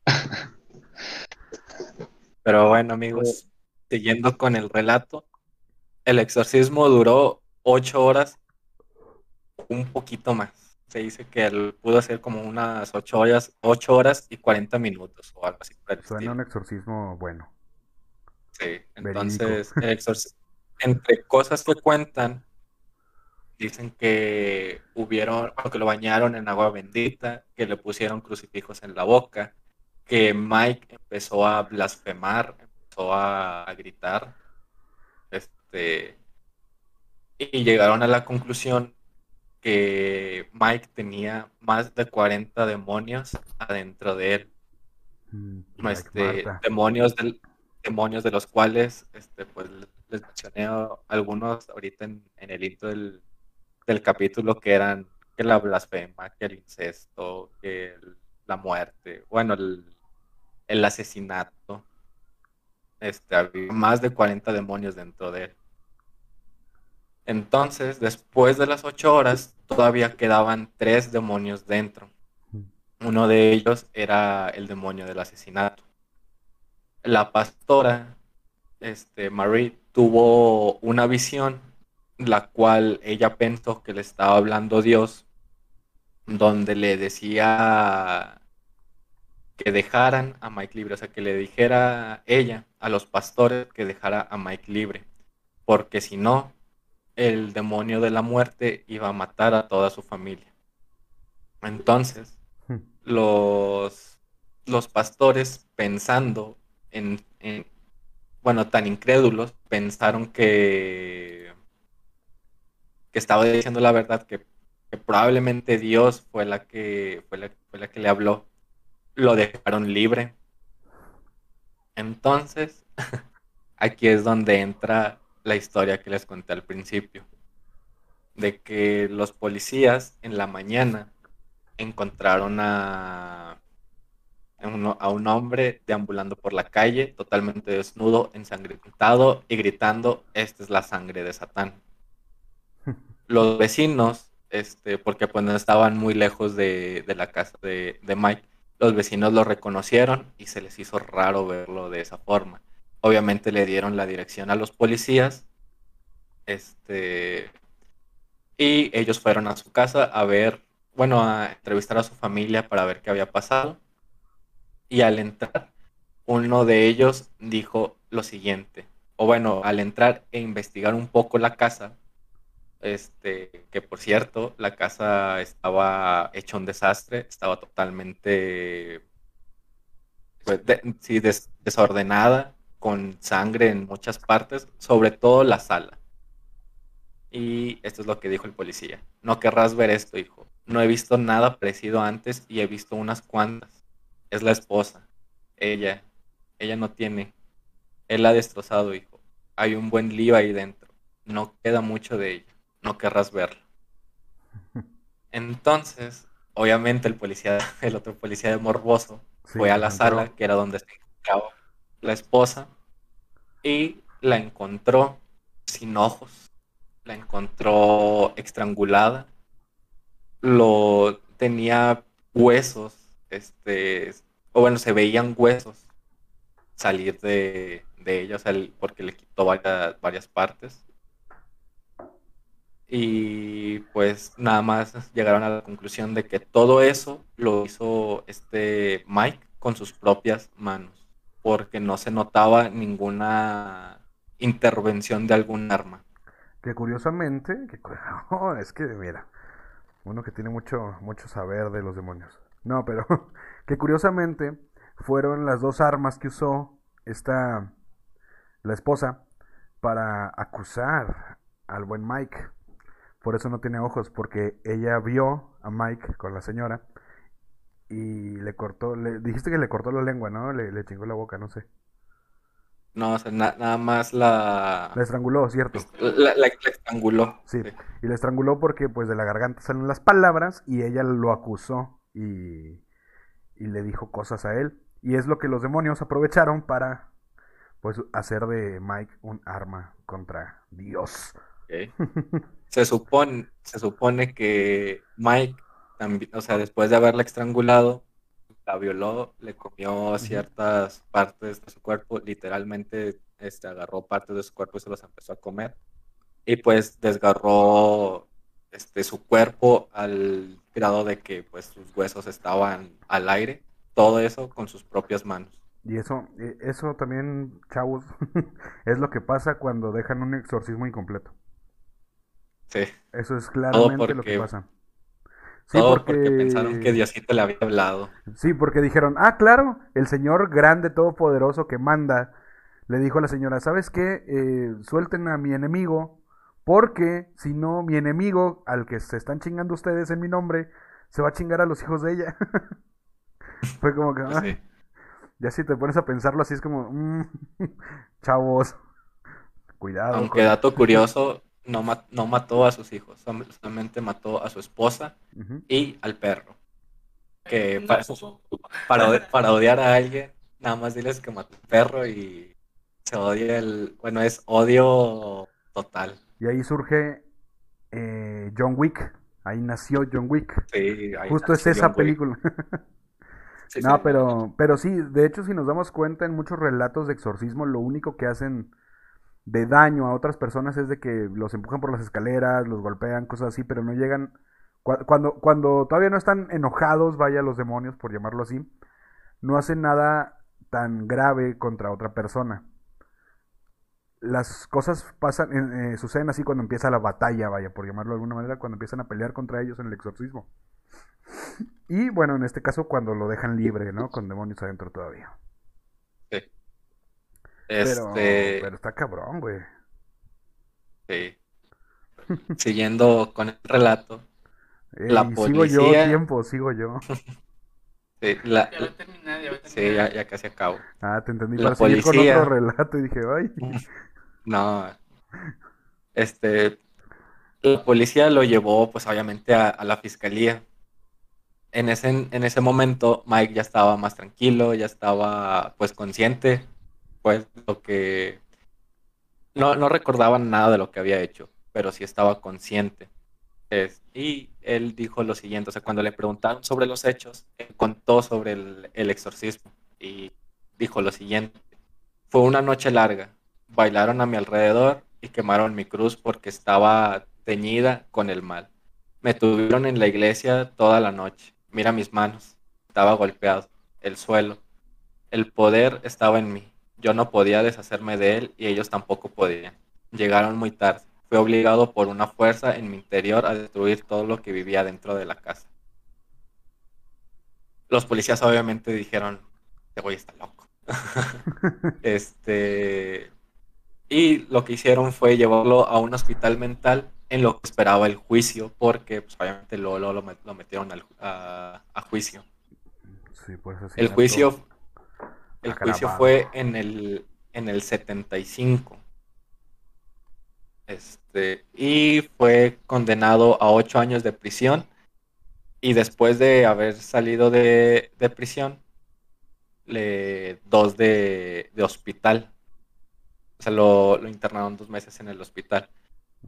Pero bueno, amigos, siguiendo con el relato, el exorcismo duró ocho horas, un poquito más. Se dice que él pudo hacer como unas ocho horas, ocho horas y cuarenta minutos o algo así. Suena un exorcismo bueno. Sí, entonces, entre cosas que cuentan, dicen que hubieron, o que lo bañaron en agua bendita, que le pusieron crucifijos en la boca, que Mike empezó a blasfemar, a, gritar. Este, y llegaron a la conclusión que Mike tenía más de 40 demonios adentro de él. Mm, este, demonios, del, demonios de los cuales este, pues, les mencioné algunos ahorita en, el intro del, capítulo que eran que la blasfema, que el incesto, que la muerte, bueno, el, el asesinato, este, había más de 40 demonios dentro de él. Entonces, después de las ocho horas, todavía quedaban tres demonios dentro. Uno de ellos era el demonio del asesinato. La pastora, este, Marie, tuvo una visión, la cual ella pensó que le estaba hablando Dios, donde le decía que dejaran a Mike libre, o sea, que le dijera ella a los pastores que dejara a Mike libre, porque si no, el demonio de la muerte iba a matar a toda su familia. Entonces, hmm. los, los pastores pensando en, bueno, tan incrédulos, pensaron que, que estaba diciendo la verdad, que, probablemente Dios fue la que, fue la, fue la que le habló lo dejaron libre. Entonces, aquí es donde entra la historia que les conté al principio, de que los policías en la mañana encontraron a, a un hombre deambulando por la calle, totalmente desnudo, ensangrentado y gritando, esta es la sangre de Satán. Los vecinos, este, porque pues no estaban muy lejos de, la casa de, de Mike, los vecinos lo reconocieron y se les hizo raro verlo de esa forma. Obviamente le dieron la dirección a los policías. Este, y ellos fueron a su casa a ver bueno, a entrevistar a su familia para ver qué había pasado. Y al entrar, uno de ellos dijo lo siguiente, o bueno, al entrar e investigar un poco la casa, este, que por cierto, la casa estaba hecha un desastre, estaba totalmente pues, sí, desordenada, con sangre en muchas partes, sobre todo la sala. Y esto es lo que dijo el policía. No querrás ver esto, hijo. No he visto nada parecido antes y he visto unas cuantas. Es la esposa. Ella. Ella no tiene. Él la ha destrozado, hijo. Hay un buen lío ahí dentro. No queda mucho de ella. No querrás verla. Entonces, obviamente el policía, el otro policía de Morboso, fue a la sala, que era donde se encontraba la esposa, y la encontró sin ojos, la encontró estrangulada, lo tenía huesos, este, o bueno, se veían huesos salir de, de ella, porque le quitó varias, varias partes. Y pues nada más llegaron a la conclusión de que todo eso lo hizo este Mike con sus propias manos, porque no se notaba ninguna intervención de algún arma. Que curiosamente, que, es que mira, uno que tiene mucho, mucho saber de los demonios. No, pero que curiosamente fueron las dos armas que usó esta, la esposa, para acusar al buen Mike. Por eso no tiene ojos, porque ella vio a Mike con la señora y le cortó, le dijiste que le cortó la lengua, ¿no? Le, le chingó la boca, no sé. No, o sea, nada más la... La estranguló, ¿cierto? La, la, estranguló. Sí. y la estranguló porque pues de la garganta salen las palabras y ella lo acusó y, y le dijo cosas a él. Y es lo que los demonios aprovecharon para pues hacer de Mike un arma contra Dios. se, supone, se supone que Mike, también, o sea, después de haberla estrangulado, la violó, le comió ciertas partes de su cuerpo, literalmente este, agarró partes de su cuerpo y se los empezó a comer. Y pues desgarró este, su cuerpo al grado de que pues sus huesos estaban al aire, todo eso con sus propias manos. Y eso, e, eso también, chavos, es lo que pasa cuando dejan un exorcismo incompleto. Sí. Eso es claramente lo que pasa. Sí, porque... pensaron que Diosito le había hablado. Sí, porque dijeron, ah, claro, el Señor grande, todopoderoso que manda, le dijo a la señora, ¿sabes qué? Eh, suelten a mi enemigo, porque si no, mi enemigo, al que se están chingando ustedes en mi nombre, se va a chingar a los hijos de ella. Fue como que, pues ah, ya si te pones a pensarlo así, es como, mm, chavos, cuidado. Aunque dato curioso, no, no mató a sus hijos, solamente mató a su esposa y al perro. Que para, para, odiar a alguien, nada más diles que mató al perro y se odia el... Bueno, es odio total. Y ahí surge eh, John Wick. Ahí nació John Wick. Sí, Justo es esa película. no, pero, pero sí, de hecho, si nos damos cuenta en muchos relatos de exorcismo, lo único que hacen de daño a otras personas es de que los empujan por las escaleras, los golpean, cosas así, pero no llegan. Cuando, cuando todavía no están enojados, vaya los demonios, por llamarlo así, no hacen nada tan grave contra otra persona. Las cosas pasan, eh, suceden así cuando empieza la batalla, vaya, por llamarlo de alguna manera, cuando empiezan a pelear contra ellos en el exorcismo. Y bueno, en este caso cuando lo dejan libre, ¿no? Con demonios adentro todavía. Este... Pero, está cabrón, güey. Sí. Siguiendo con el relato. la policía... Sigo yo tiempo, sigo yo. sí, la... ya, ya Sí, ya, casi acabo. Ah, te entendí. La policía... con otro relato y dije, ay. No. Este. La policía lo llevó, pues obviamente, a, la fiscalía. En ese, en ese momento, Mike ya estaba más tranquilo, ya estaba, pues, consciente pues lo que... No, no recordaba nada de lo que había hecho, pero sí estaba consciente. Y él dijo lo siguiente, o sea, cuando le preguntaron sobre los hechos, contó sobre el exorcismo y dijo lo siguiente, fue una noche larga, bailaron a mi alrededor y quemaron mi cruz porque estaba teñida con el mal. Me tuvieron en la iglesia toda la noche. Mira mis manos. Estaba golpeado. El suelo. El poder estaba en mí. Yo no podía deshacerme de él y ellos tampoco podían. Llegaron muy tarde. Fui obligado por una fuerza en mi interior a destruir todo lo que vivía dentro de la casa. Los policías obviamente dijeron, este güey está loco. este, y lo que hicieron fue llevarlo a un hospital mental en lo que esperaba el juicio, porque pues, obviamente lo, lo, lo metieron al, a, juicio. el juicio, el juicio fue en el, en el 75. Este, y fue condenado a ocho años de prisión. Y después de haber salido de, de prisión, le, dos de, de hospital. O sea, lo, lo, internaron dos meses en el hospital.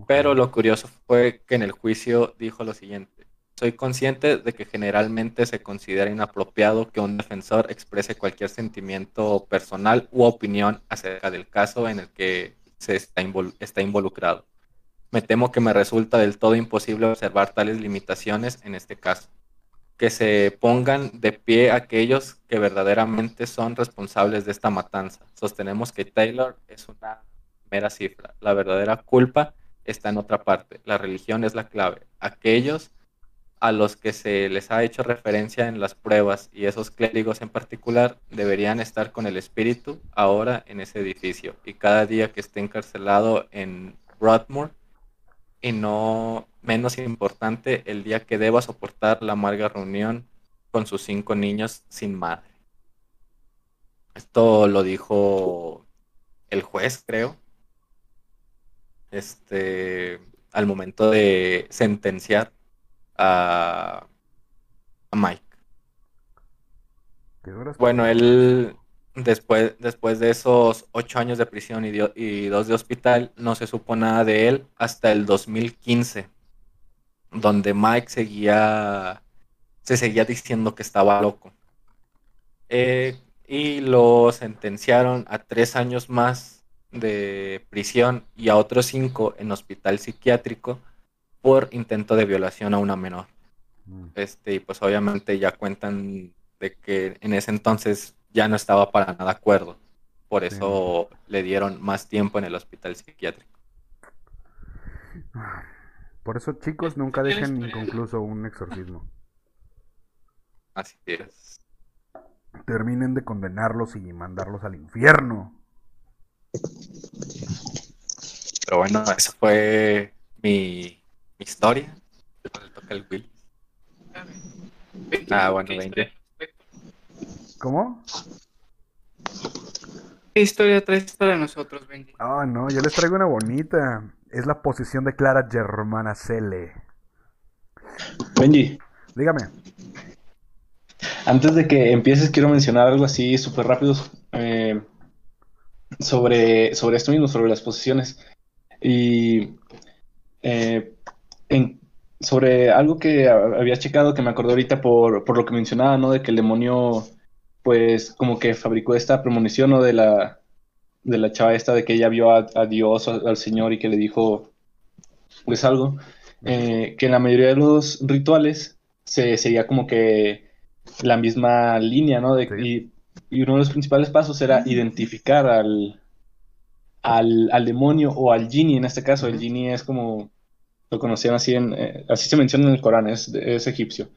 Pero lo curioso fue que en el juicio dijo lo siguiente. Soy consciente de que generalmente se considera inapropiado que un defensor exprese cualquier sentimiento personal u opinión acerca del caso en el que se está, está involucrado. Me temo que me resulta del todo imposible observar tales limitaciones en este caso que se pongan de pie aquellos que verdaderamente son responsables de esta matanza. Sostenemos que Taylor es una mera cifra. La verdadera culpa está en otra parte. La religión es la clave. Aquellos a los que se les ha hecho referencia en las pruebas y esos clérigos en particular deberían estar con el espíritu ahora en ese edificio y cada día que esté encarcelado en Broadmoor y no menos importante el día que deba soportar la amarga reunión con sus cinco niños sin madre. Esto lo dijo el juez, creo. Este, al momento de sentenciar a, a Mike. Bueno, él después, después de esos ocho años de prisión y, y, dos de hospital, no se supo nada de él hasta el 2015 donde Mike seguía, se seguía diciendo que estaba loco. Eh, y lo sentenciaron a tres años más de prisión y a otros cinco en hospital psiquiátrico por intento de violación a una menor. Mm. Este, y pues obviamente ya cuentan de que en ese entonces ya no estaba para nada acuerdo. Por eso le dieron más tiempo en el hospital psiquiátrico. Por eso, chicos, nunca dejen inconcluso un exorcismo. Así es. Terminen de condenarlos y mandarlos al infierno. Pero bueno, esa fue mi, historia. toca el Will. Ah, bueno, 20. ¿Cómo? ¿Qué historia traes para nosotros, Benji? Ah, no, yo les traigo una bonita es la posición de Clara Germana Cele. Benji. Dígame. Antes de que empieces, quiero mencionar algo así súper rápido eh, sobre, sobre esto mismo, sobre las posiciones. Y eh, sobre algo que había checado, que me acordé ahorita por, por, lo que mencionaba, ¿no? De que el demonio, pues, como que fabricó esta premonición, ¿no? De la, de la chava esta de que ella vio a, Dios, al Señor y que le dijo pues algo, eh, que en la mayoría de los rituales se seguía como que la misma línea, ¿no? De, y, uno de los principales pasos era identificar al, al, demonio o al genie, en este caso, el genie es como, lo conocían así, en, eh, así se menciona en el Corán, es, es egipcio.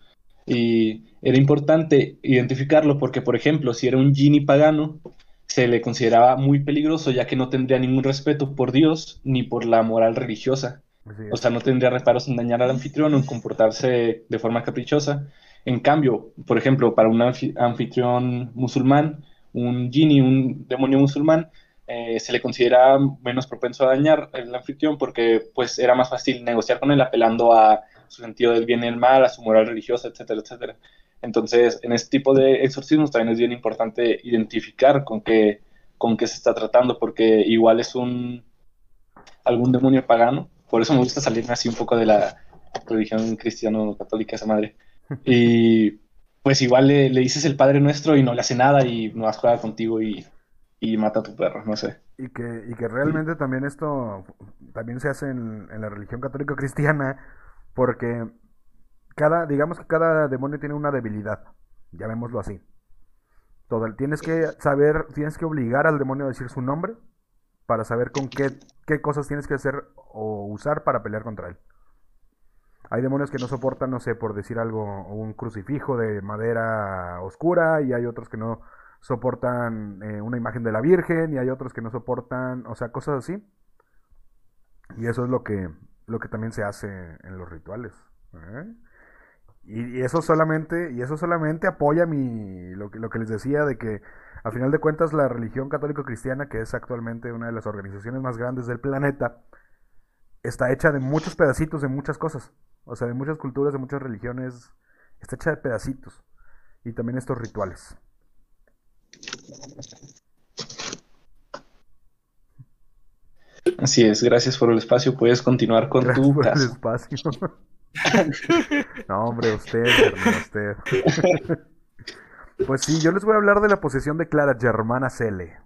Y era importante identificarlo porque, por ejemplo, si era un genie pagano, se le consideraba muy peligroso ya que no tendría ningún respeto por Dios ni por la moral religiosa. O sea, no tendría reparos en dañar al anfitrión o en comportarse de forma caprichosa. En cambio, por ejemplo, para un anfitrión musulmán, un genie, un demonio musulmán, eh, se le considera menos propenso a dañar al anfitrión porque pues era más fácil negociar con él apelando a su sentido del bien y el mal, a su moral religiosa, etcétera, etcétera. Entonces, en este tipo de exorcismos también es bien importante identificar con qué, con qué se está tratando, porque igual es un algún demonio pagano. Por eso me gusta salirme así un poco de la religión cristiano-católica, esa madre. Y pues igual le, dices el Padre Nuestro y no le hace nada y no has juega contigo y, mata a tu perro, no sé. Y que, y que realmente también esto también se hace en, en la religión católica cristiana porque cada, digamos que cada demonio tiene una debilidad, llamémoslo así. Todo, tienes que saber, tienes que obligar al demonio a decir su nombre para saber con qué, qué cosas tienes que hacer o usar para pelear contra él. Hay demonios que no soportan, no sé, por decir algo, un crucifijo de madera oscura y hay otros que no soportan eh, una imagen de la Virgen y hay otros que no soportan, o sea, cosas así. Y eso es lo que, lo que también se hace en los rituales. ¿eh? Y, eso solamente, y eso solamente apoya mi, lo, que, lo que les decía de que a final de cuentas la religión católico-cristiana, que es actualmente una de las organizaciones más grandes del planeta, está hecha de muchos pedacitos de muchas cosas. O sea, de muchas culturas, de muchas religiones. Está hecha de pedacitos. Y también estos rituales. Así es, gracias por el espacio. Puedes continuar con Gracias tu por el espacio. no, hombre, usted, hermano, usted. pues sí, yo les voy a hablar de la posesión de Clara Germana Cele.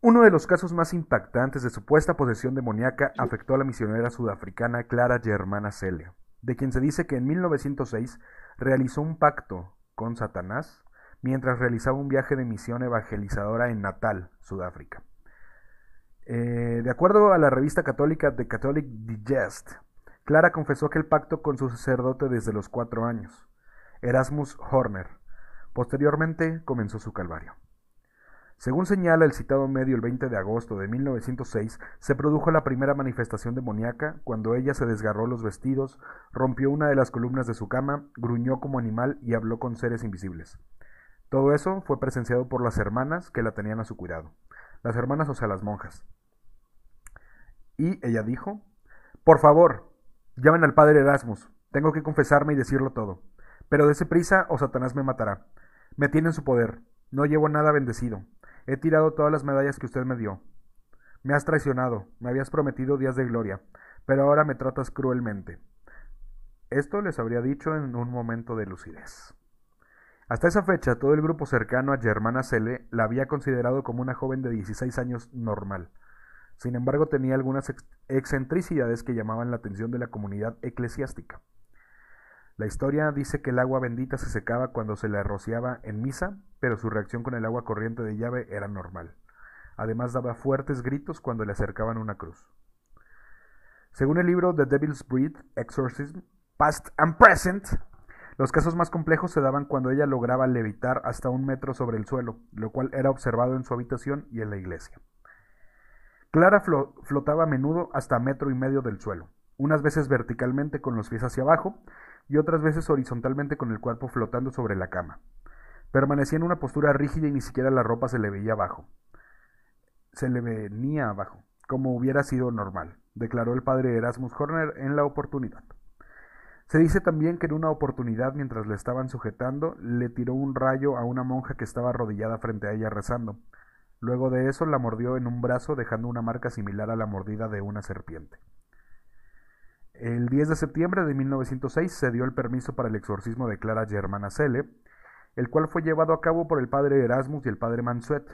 Uno de los casos más impactantes de supuesta posesión demoníaca afectó a la misionera sudafricana Clara Germana Cele, de quien se dice que en 1906 realizó un pacto con Satanás mientras realizaba un viaje de misión evangelizadora en Natal, Sudáfrica. Eh, de acuerdo a la revista católica The Catholic Digest, Clara confesó que el pacto con su sacerdote desde los cuatro años, Erasmus Horner. Posteriormente comenzó su calvario. Según señala el citado medio el 20 de agosto de 1906, se produjo la primera manifestación demoníaca cuando ella se desgarró los vestidos, rompió una de las columnas de su cama, gruñó como animal y habló con seres invisibles. Todo eso fue presenciado por las hermanas que la tenían a su cuidado. Las hermanas, o sea, las monjas. Y ella dijo, por favor, llamen al padre Erasmus, tengo que confesarme y decirlo todo. Pero dése prisa o Satanás me matará. Me tiene en su poder, no llevo nada bendecido. He tirado todas las medallas que usted me dio. Me has traicionado, me habías prometido días de gloria, pero ahora me tratas cruelmente. Esto les habría dicho en un momento de lucidez. Hasta esa fecha, todo el grupo cercano a Germana Cele la había considerado como una joven de 16 años normal. Sin embargo, tenía algunas ex- excentricidades que llamaban la atención de la comunidad eclesiástica. La historia dice que el agua bendita se secaba cuando se la rociaba en misa, pero su reacción con el agua corriente de llave era normal. Además daba fuertes gritos cuando le acercaban una cruz. Según el libro The Devil's Breed, Exorcism, Past and Present, los casos más complejos se daban cuando ella lograba levitar hasta un metro sobre el suelo, lo cual era observado en su habitación y en la iglesia. Clara flo- flotaba a menudo hasta metro y medio del suelo, unas veces verticalmente con los pies hacia abajo y otras veces horizontalmente con el cuerpo flotando sobre la cama. Permanecía en una postura rígida y ni siquiera la ropa se le veía abajo. Se le venía abajo, como hubiera sido normal, declaró el padre Erasmus Horner en la oportunidad. Se dice también que en una oportunidad, mientras le estaban sujetando, le tiró un rayo a una monja que estaba arrodillada frente a ella rezando. Luego de eso la mordió en un brazo dejando una marca similar a la mordida de una serpiente. El 10 de septiembre de 1906 se dio el permiso para el exorcismo de Clara Germana Cele, el cual fue llevado a cabo por el padre Erasmus y el padre Mansuet,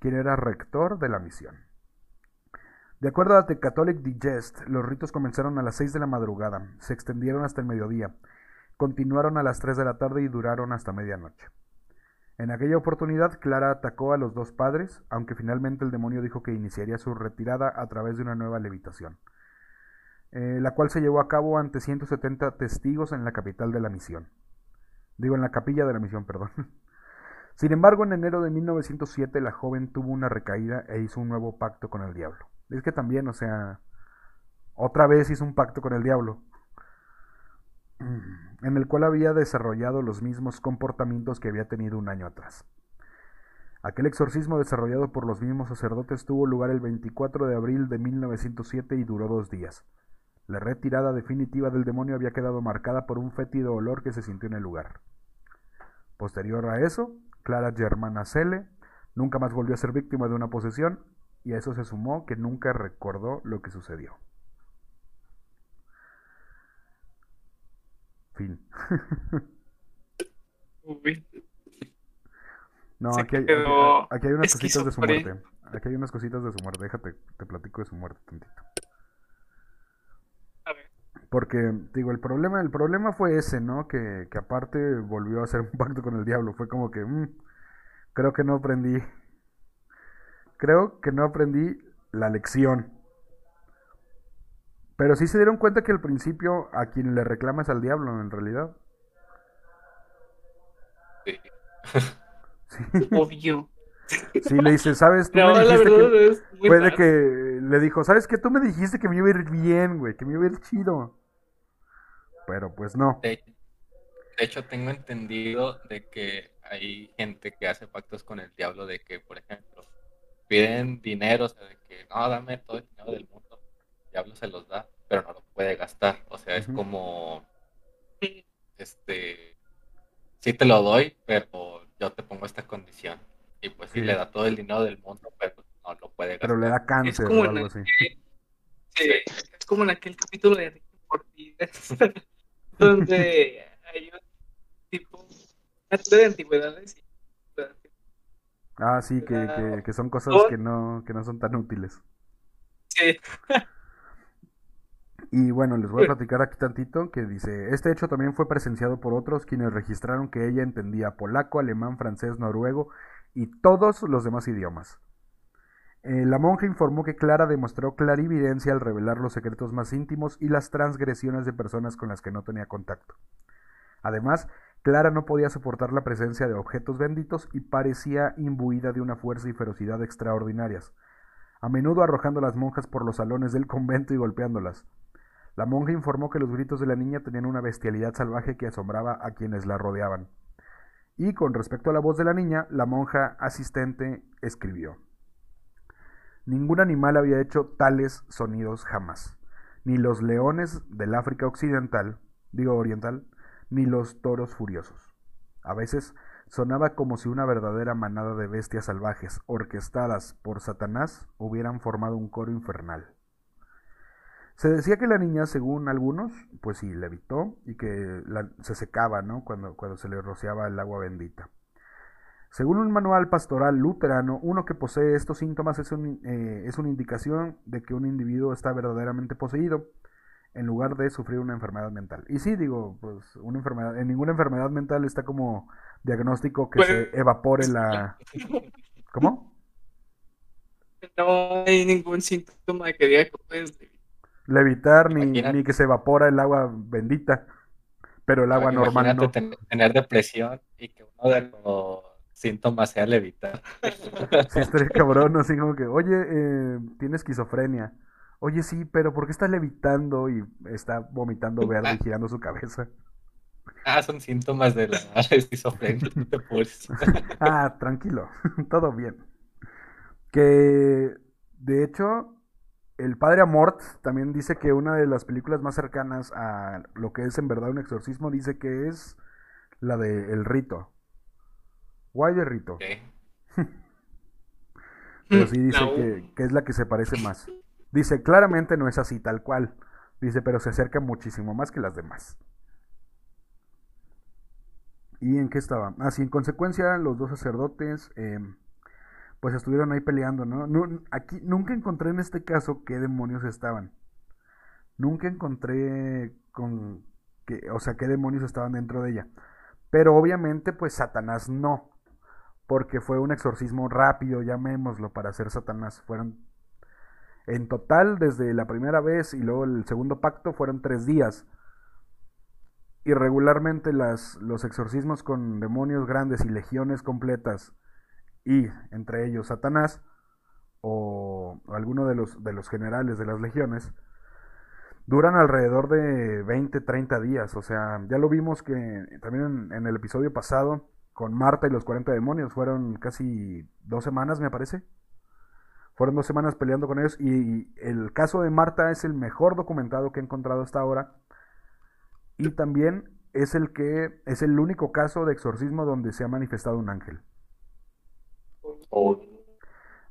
quien era rector de la misión. De acuerdo a The Catholic Digest, los ritos comenzaron a las 6 de la madrugada, se extendieron hasta el mediodía, continuaron a las 3 de la tarde y duraron hasta medianoche. En aquella oportunidad, Clara atacó a los dos padres, aunque finalmente el demonio dijo que iniciaría su retirada a través de una nueva levitación, eh, la cual se llevó a cabo ante 170 testigos en la capital de la misión. Digo, en la capilla de la misión, perdón. Sin embargo, en enero de 1907 la joven tuvo una recaída e hizo un nuevo pacto con el diablo. Es que también, o sea, otra vez hizo un pacto con el diablo, en el cual había desarrollado los mismos comportamientos que había tenido un año atrás. Aquel exorcismo desarrollado por los mismos sacerdotes tuvo lugar el 24 de abril de 1907 y duró dos días. La retirada definitiva del demonio había quedado marcada por un fétido olor que se sintió en el lugar. Posterior a eso, Clara Germana Cele nunca más volvió a ser víctima de una posesión y a eso se sumó que nunca recordó lo que sucedió. Fin. Uy, No, aquí hay, quedó aquí hay unas cositas de su muerte. Aquí hay unas cositas de su muerte. Déjate, te platico de su muerte tantito. Porque, digo, el problema, el problema fue ese, ¿no? Que, que aparte volvió a hacer un pacto con el diablo. Fue como que, mm, creo que no aprendí. Creo que no aprendí la lección. Pero sí se dieron cuenta que al principio a quien le reclamas al diablo, en realidad. Sí. Obvio. Sí, le dice, ¿sabes? Tú No, me la dijiste que... es muy Fue de raro. que le dijo, ¿sabes qué? Tú me dijiste que me iba a ir bien, güey, que me iba a ir chido. Pero pues no. De, de hecho, tengo entendido de que hay gente que hace pactos con el diablo de que, por ejemplo, piden dinero, o sea, de que no, dame todo el dinero del mundo. Diablo se los da, pero no lo puede gastar. O sea, es Ujú. como, este, sí te lo doy, pero yo te pongo esta condición. Y pues sí, Sí. le da todo el dinero del mundo, pero no lo puede gastar. Pero le da cáncer o algo así. Sí, es como en aquel capítulo de Ricky Morty, donde hay un tipo, de antigüedades y Ah, sí, que, que, que son cosas que no, que no son tan útiles. sí, Y bueno, les voy a platicar aquí tantito que dice, este hecho también fue presenciado por otros quienes registraron que ella entendía polaco, alemán, francés, noruego y todos los demás idiomas. Eh, la monja informó que Clara demostró clarividencia al revelar los secretos más íntimos y las transgresiones de personas con las que no tenía contacto. Además, Clara no podía soportar la presencia de objetos benditos y parecía imbuida de una fuerza y ferocidad extraordinarias, a menudo arrojando a las monjas por los salones del convento y golpeándolas. La monja informó que los gritos de la niña tenían una bestialidad salvaje que asombraba a quienes la rodeaban. Y con respecto a la voz de la niña, la monja asistente escribió. Ningún animal había hecho tales sonidos jamás, ni los leones del África occidental, digo oriental, ni los toros furiosos. A veces sonaba como si una verdadera manada de bestias salvajes, orquestadas por Satanás, hubieran formado un coro infernal. Se decía que la niña, según algunos, pues sí, levitó y que la- se secaba, ¿no? Cuando, cuando se le rociaba el agua bendita. Según un manual pastoral luterano, uno que posee estos síntomas es, un, eh, es una indicación de que un individuo está verdaderamente poseído en lugar de sufrir una enfermedad mental. Y sí, digo, pues una enfermedad, en ninguna enfermedad mental está como diagnóstico que Pues- se evapore la... ¿Cómo? no hay ningún síntoma que diga que puedes Levitar ni, ni que se evapora el agua bendita, pero el agua normal no. ten- tener depresión y que uno de los síntomas sea levitar. Sí, estaría cabrón, así como que, oye, eh, tiene esquizofrenia. Oye, sí, pero ¿por qué está levitando y está vomitando verde y girando su cabeza? Ah, son síntomas de la esquizofrenia. Ah, tranquilo, todo bien. Que, de hecho, el padre Amort también dice que una de las películas más cercanas a lo que es en verdad un exorcismo dice que es la de El Rito. Guay de Rito. Pero sí dice que, que es la que se parece más. Dice, claramente no es así tal cual. Dice, pero se acerca muchísimo más que las demás. ¿Y en qué estaba? Ah, sí, en consecuencia, los dos sacerdotes, eh, pues estuvieron ahí peleando, ¿no? Aquí nunca encontré en este caso qué demonios estaban. Nunca encontré con que, o sea, qué demonios estaban dentro de ella. Pero obviamente, pues Satanás no. Porque fue un exorcismo rápido, llamémoslo, para hacer Satanás. Fueron en total, desde la primera vez y luego el segundo pacto, fueron tres días. Y regularmente las, los exorcismos con demonios grandes y legiones completas, y entre ellos Satanás, o, alguno de los, de los generales de las legiones, duran alrededor de 20, 30 días. O sea, ya lo vimos que también en, el episodio pasado, con Marta y los 40 demonios, fueron casi dos semanas, me parece. Fueron dos semanas peleando con ellos y el caso de Marta es el mejor documentado que he encontrado hasta ahora. Y también es el que es el único caso de exorcismo donde se ha manifestado un ángel. O-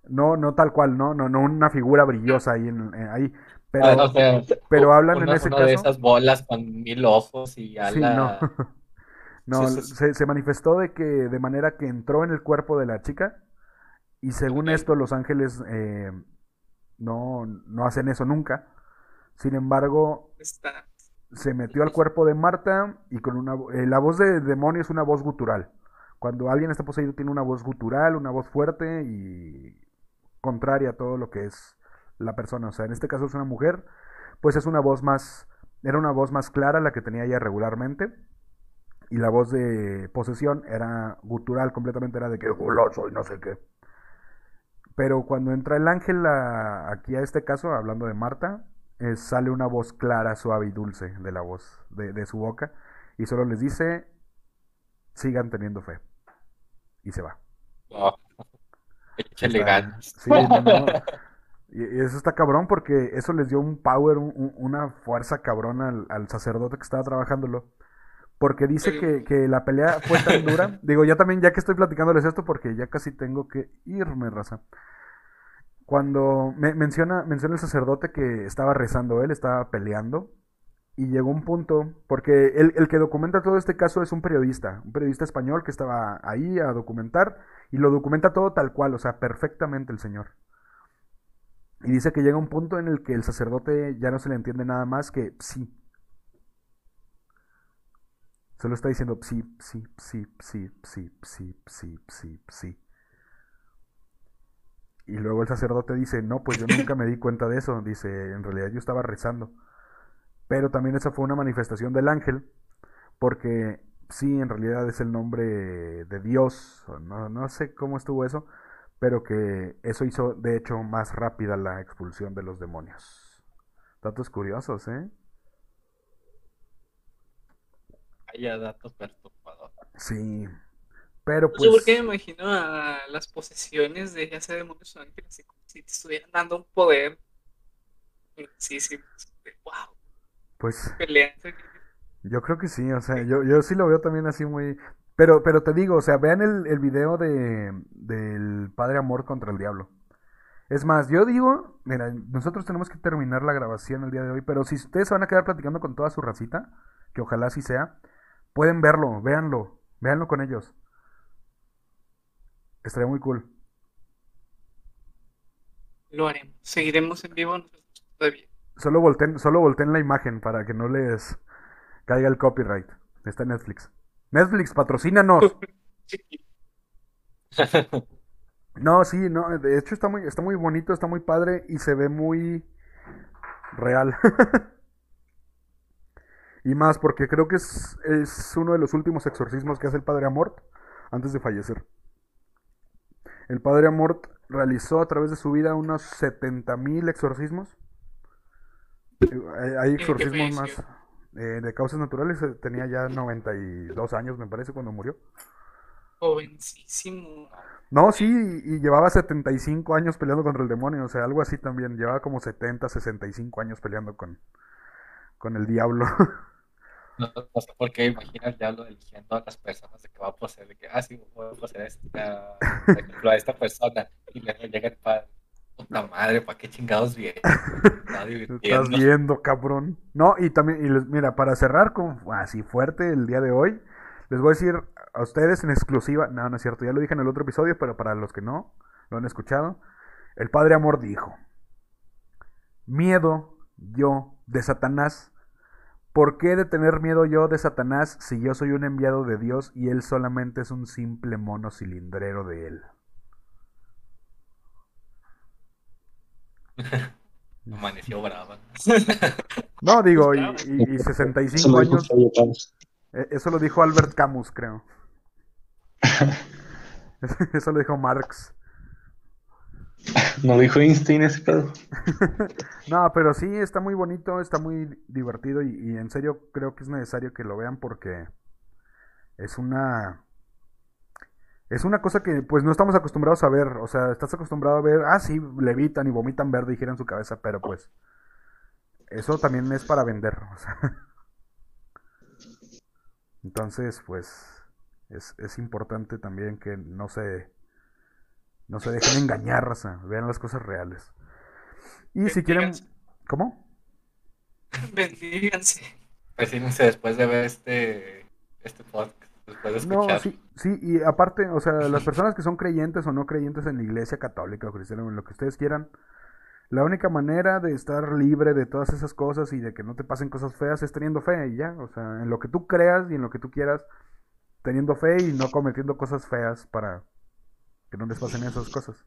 No, no tal cual, no, no, no una figura brillosa ahí, en, en- ahí. Pero, Ah, o sea, pero hablan en ese uno de caso- esas bolas con mil ojos y sí, no. No, Sí, sí, sí. se, se manifestó de que de manera que entró en el cuerpo de la chica y según esto los ángeles eh, no, no hacen eso nunca. Sin embargo, está. se metió al cuerpo de Marta y con una eh, la voz de demonio es una voz gutural. Cuando alguien está poseído tiene una voz gutural, una voz fuerte y contraria a todo lo que es la persona. O sea, en este caso es una mujer, pues es una voz más, era una voz más clara la que tenía ella regularmente. Y la voz de posesión era gutural completamente, era de que goloso y no sé qué. Pero cuando entra el ángel aquí a este caso, hablando de Marta, sale una voz clara, suave y dulce de la voz de, su boca. Y solo les dice, sigan teniendo fe. Y se va. Oh, Y eso está cabrón porque eso les dio un power, una fuerza cabrón al, sacerdote que estaba trabajándolo. Porque dice que, la pelea fue tan dura. Digo, ya también, ya que estoy platicándoles esto, porque ya casi tengo que irme, raza. Cuando me, menciona, menciona el sacerdote que estaba rezando él, estaba peleando. Y llegó un punto, porque el, el, que documenta todo este caso es un periodista, un periodista español que estaba ahí a documentar y lo documenta todo tal cual, o sea, perfectamente el señor. Y dice que llega un punto en el que el sacerdote ya no se le entiende nada más que sí. Solo está diciendo sí, sí, sí, sí, sí, sí, sí, sí, sí. Y luego el sacerdote dice, no, pues yo nunca me di cuenta de eso. Dice, en realidad yo estaba rezando. Pero también esa fue una manifestación del ángel, porque sí, en realidad es el nombre de Dios. No, no sé cómo estuvo eso, pero que eso hizo de hecho más rápida la expulsión de los demonios. Datos curiosos, ¿eh? Haya datos perturbadores. Sí. Pero pues. Yo porque me imagino a las posesiones de ya sea demonios o ángeles, si te estuvieran dando un poder. Sí, sí, wow. Pues. Yo creo que sí, o sea, yo, yo sí lo veo también así muy. Pero, pero te digo, o sea, vean el, el video de, del Padre Amor contra el Diablo. Es más, yo digo, mira, nosotros tenemos que terminar la grabación el día de hoy, pero si ustedes se van a quedar platicando con toda su racita, que ojalá así sea, pueden verlo, véanlo, véanlo con ellos. Estaría muy cool. Lo haremos, seguiremos en vivo todavía. Solo volteen, solo volteen la imagen para que no les caiga el copyright. Está en Netflix. Netflix, patrocínanos. No, sí, no, de hecho está muy, está muy bonito, está muy padre y se ve muy real. y más porque creo que es, es, uno de los últimos exorcismos que hace el Padre Amort antes de fallecer. El Padre Amort realizó a través de su vida unos 70.000 exorcismos. Hay exorcismos más, eh, de causas naturales eh, tenía ya 92 años, me parece, cuando murió. Jovencísimo. No, sí, y llevaba 75 años peleando contra el demonio, o sea, algo así también. Llevaba como 70, 65 años peleando con, con el diablo. No, no sé por qué imagina el diablo eligiendo a las personas de que va a poseer, de que, ah, sí, voy a poseer a esta, a esta persona, y le llega el padre Puta madre, ¿para qué chingados viene? Estás viendo, cabrón. No, y también, y mira, para cerrar con así fuerte el día de hoy, les voy a decir a ustedes en exclusiva, no, no es cierto, ya lo dije en el otro episodio, pero para los que no lo han escuchado, el Padre Amor dijo, miedo yo de Satanás, ¿por qué de tener miedo yo de Satanás si yo soy un enviado de Dios y él solamente es un simple mono cilindrero de él? Amaneció brava. No, digo, y, y, 65 años. Eh, eso lo dijo Albert Camus, creo. Eso lo dijo Marx. No lo dijo Einstein ese pedo. no, pero sí, está muy bonito, está muy divertido y, y, en serio creo que es necesario que lo vean porque es una es una cosa que pues no estamos acostumbrados a ver. O sea, estás acostumbrado a ver, ah, sí, levitan y vomitan verde y giran su cabeza, pero pues eso también es para vender. O sea. Entonces, pues es, es, importante también que no se no se dejen engañar, raza. Vean las cosas reales. Y si quieren... ¿Cómo? Bendíganse. después de ver este, este podcast. No, sí, sí, y aparte, o sea, las personas que son creyentes o no creyentes en la iglesia católica o cristiana, en lo que ustedes quieran, La única manera de estar libre de todas esas cosas y de que no te pasen cosas feas es teniendo fe y ya. O sea, en lo que tú creas y en lo que tú quieras, teniendo fe y no cometiendo cosas feas para que no les pasen esas cosas.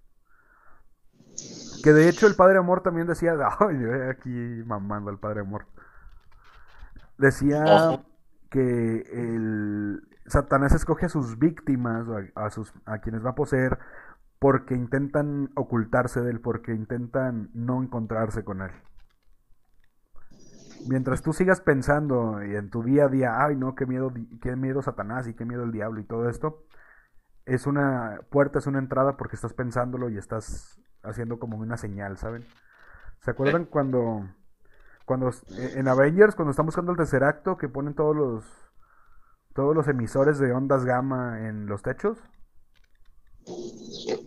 Que de hecho el Padre Amor también decía, yo aquí mamando al Padre Amor. Decía Ojo. que el Satanás escoge a sus víctimas, a, a sus, a quienes va a poseer, porque intentan ocultarse de él, porque intentan no encontrarse con él. Mientras tú sigas pensando y en tu día a día, ay no, qué miedo, qué miedo Satanás y qué miedo el diablo y todo esto, es una puerta, es una entrada porque estás pensándolo y estás haciendo como una señal, ¿saben? ¿Se acuerdan cuando, cuando eh, en Avengers, cuando están buscando el tercer acto, que ponen todos los todos los emisores de ondas gamma en los techos?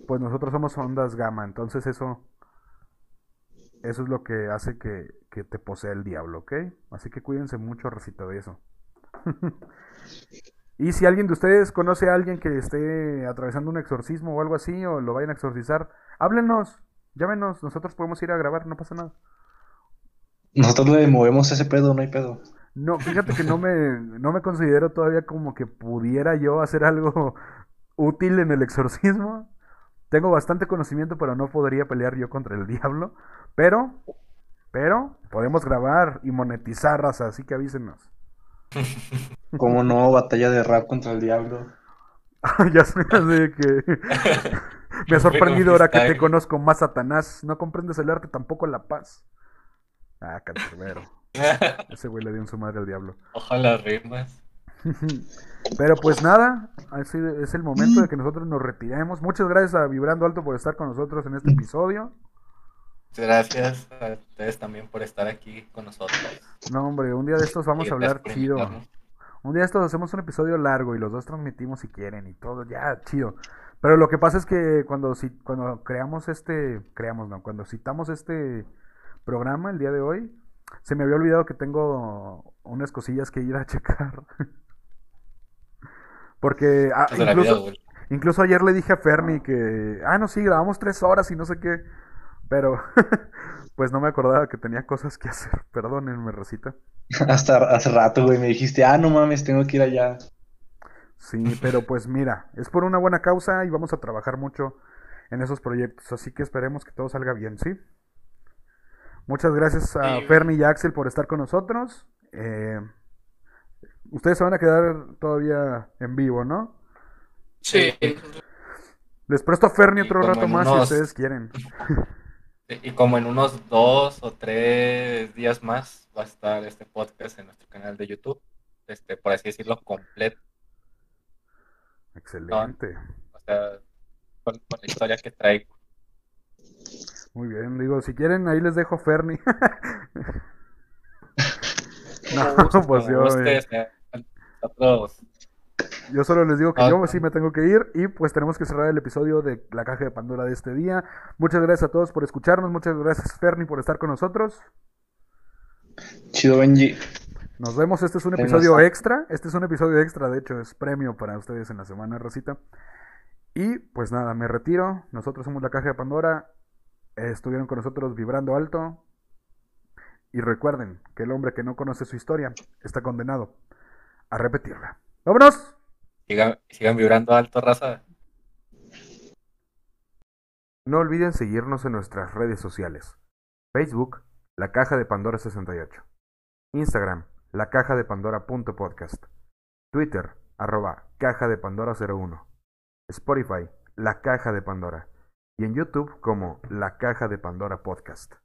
Pues nosotros somos ondas gamma, entonces eso eso es lo que hace que, que te posea el diablo, ¿ok? Así que cuídense mucho, recita de eso. y si alguien de ustedes conoce a alguien que esté atravesando un exorcismo o algo así, o lo vayan a exorcizar, háblenos, llámenos, nosotros podemos ir a grabar, no pasa nada. Nosotros le movemos ese pedo, no hay pedo. No, fíjate que no me, no me considero todavía como que pudiera yo hacer algo útil en el exorcismo. Tengo bastante conocimiento, pero no podría pelear yo contra el diablo. Pero, pero, podemos grabar y monetizar, raza, así que avísenos. Como no, batalla de rap contra el diablo. ya sé, así que me ha sorprendido ahora que te conozco más, Satanás. No comprendes el arte, tampoco la paz. Ah, cancerbero. Ese güey le dio en su madre al diablo. Ojalá rimas. Pero pues nada, así es el momento de que nosotros nos retiremos. Muchas gracias a Vibrando Alto por estar con nosotros en este episodio. Muchas Gracias a ustedes también por estar aquí con nosotros. No, hombre, un día de estos vamos Y a hablar chido. Un día de estos hacemos un episodio largo y los dos transmitimos si quieren y todo, ya, chido. Pero lo que pasa es que cuando, cuando creamos este, creamos, no, cuando citamos este programa el día de hoy, se me había olvidado que tengo unas cosillas que ir a checar. Porque ah, vida incluso, ayer le dije a Fernie que, ah, no, sí, grabamos tres horas y no sé qué, pero pues no me acordaba que tenía cosas que hacer. Perdónenme, Rosita. Hasta hace rato, güey, me dijiste, ah, no mames, tengo que ir allá. Sí, pero pues mira, es por una buena causa y vamos a trabajar mucho en esos proyectos, así que esperemos que todo salga bien, ¿sí? Muchas gracias a Sí. Fernie y a Axel por estar con nosotros. Eh, ustedes se van a quedar todavía en vivo, ¿no? Sí. Les presto a Fernie Y otro rato más si ustedes quieren. Y como en unos dos o tres días más va a estar este podcast en nuestro canal de YouTube. Este, por así decirlo, completo. Excelente. O sea, con, con la historia que traigo. Muy bien, digo, si quieren, ahí les dejo Fernie. no, pues yo, eh, ustedes, eh, nosotros yo solo les digo que Ah. yo sí me tengo que ir y pues tenemos que cerrar el episodio de la caja de Pandora de este día. Muchas gracias a todos por escucharnos, muchas gracias Fernie por estar con nosotros. Chido, Benji. Nos vemos, este es un episodio extra, este es un episodio extra, de hecho es premio para ustedes en la semana, Rosita. Y pues nada, me retiro, nosotros somos la caja de Pandora, estuvieron con nosotros vibrando alto. Y recuerden que el hombre que no conoce su historia está condenado a repetirla. ¡Vámonos! sigan, sigan vibrando alto, raza. No olviden seguirnos en nuestras redes sociales. Facebook, La Caja de Pandora 68. Instagram, La Caja de Pandora.podcast. Twitter, arroba Caja de Pandora 01. Spotify, La Caja de Pandora. Y en YouTube como La Caja de Pandora Podcast.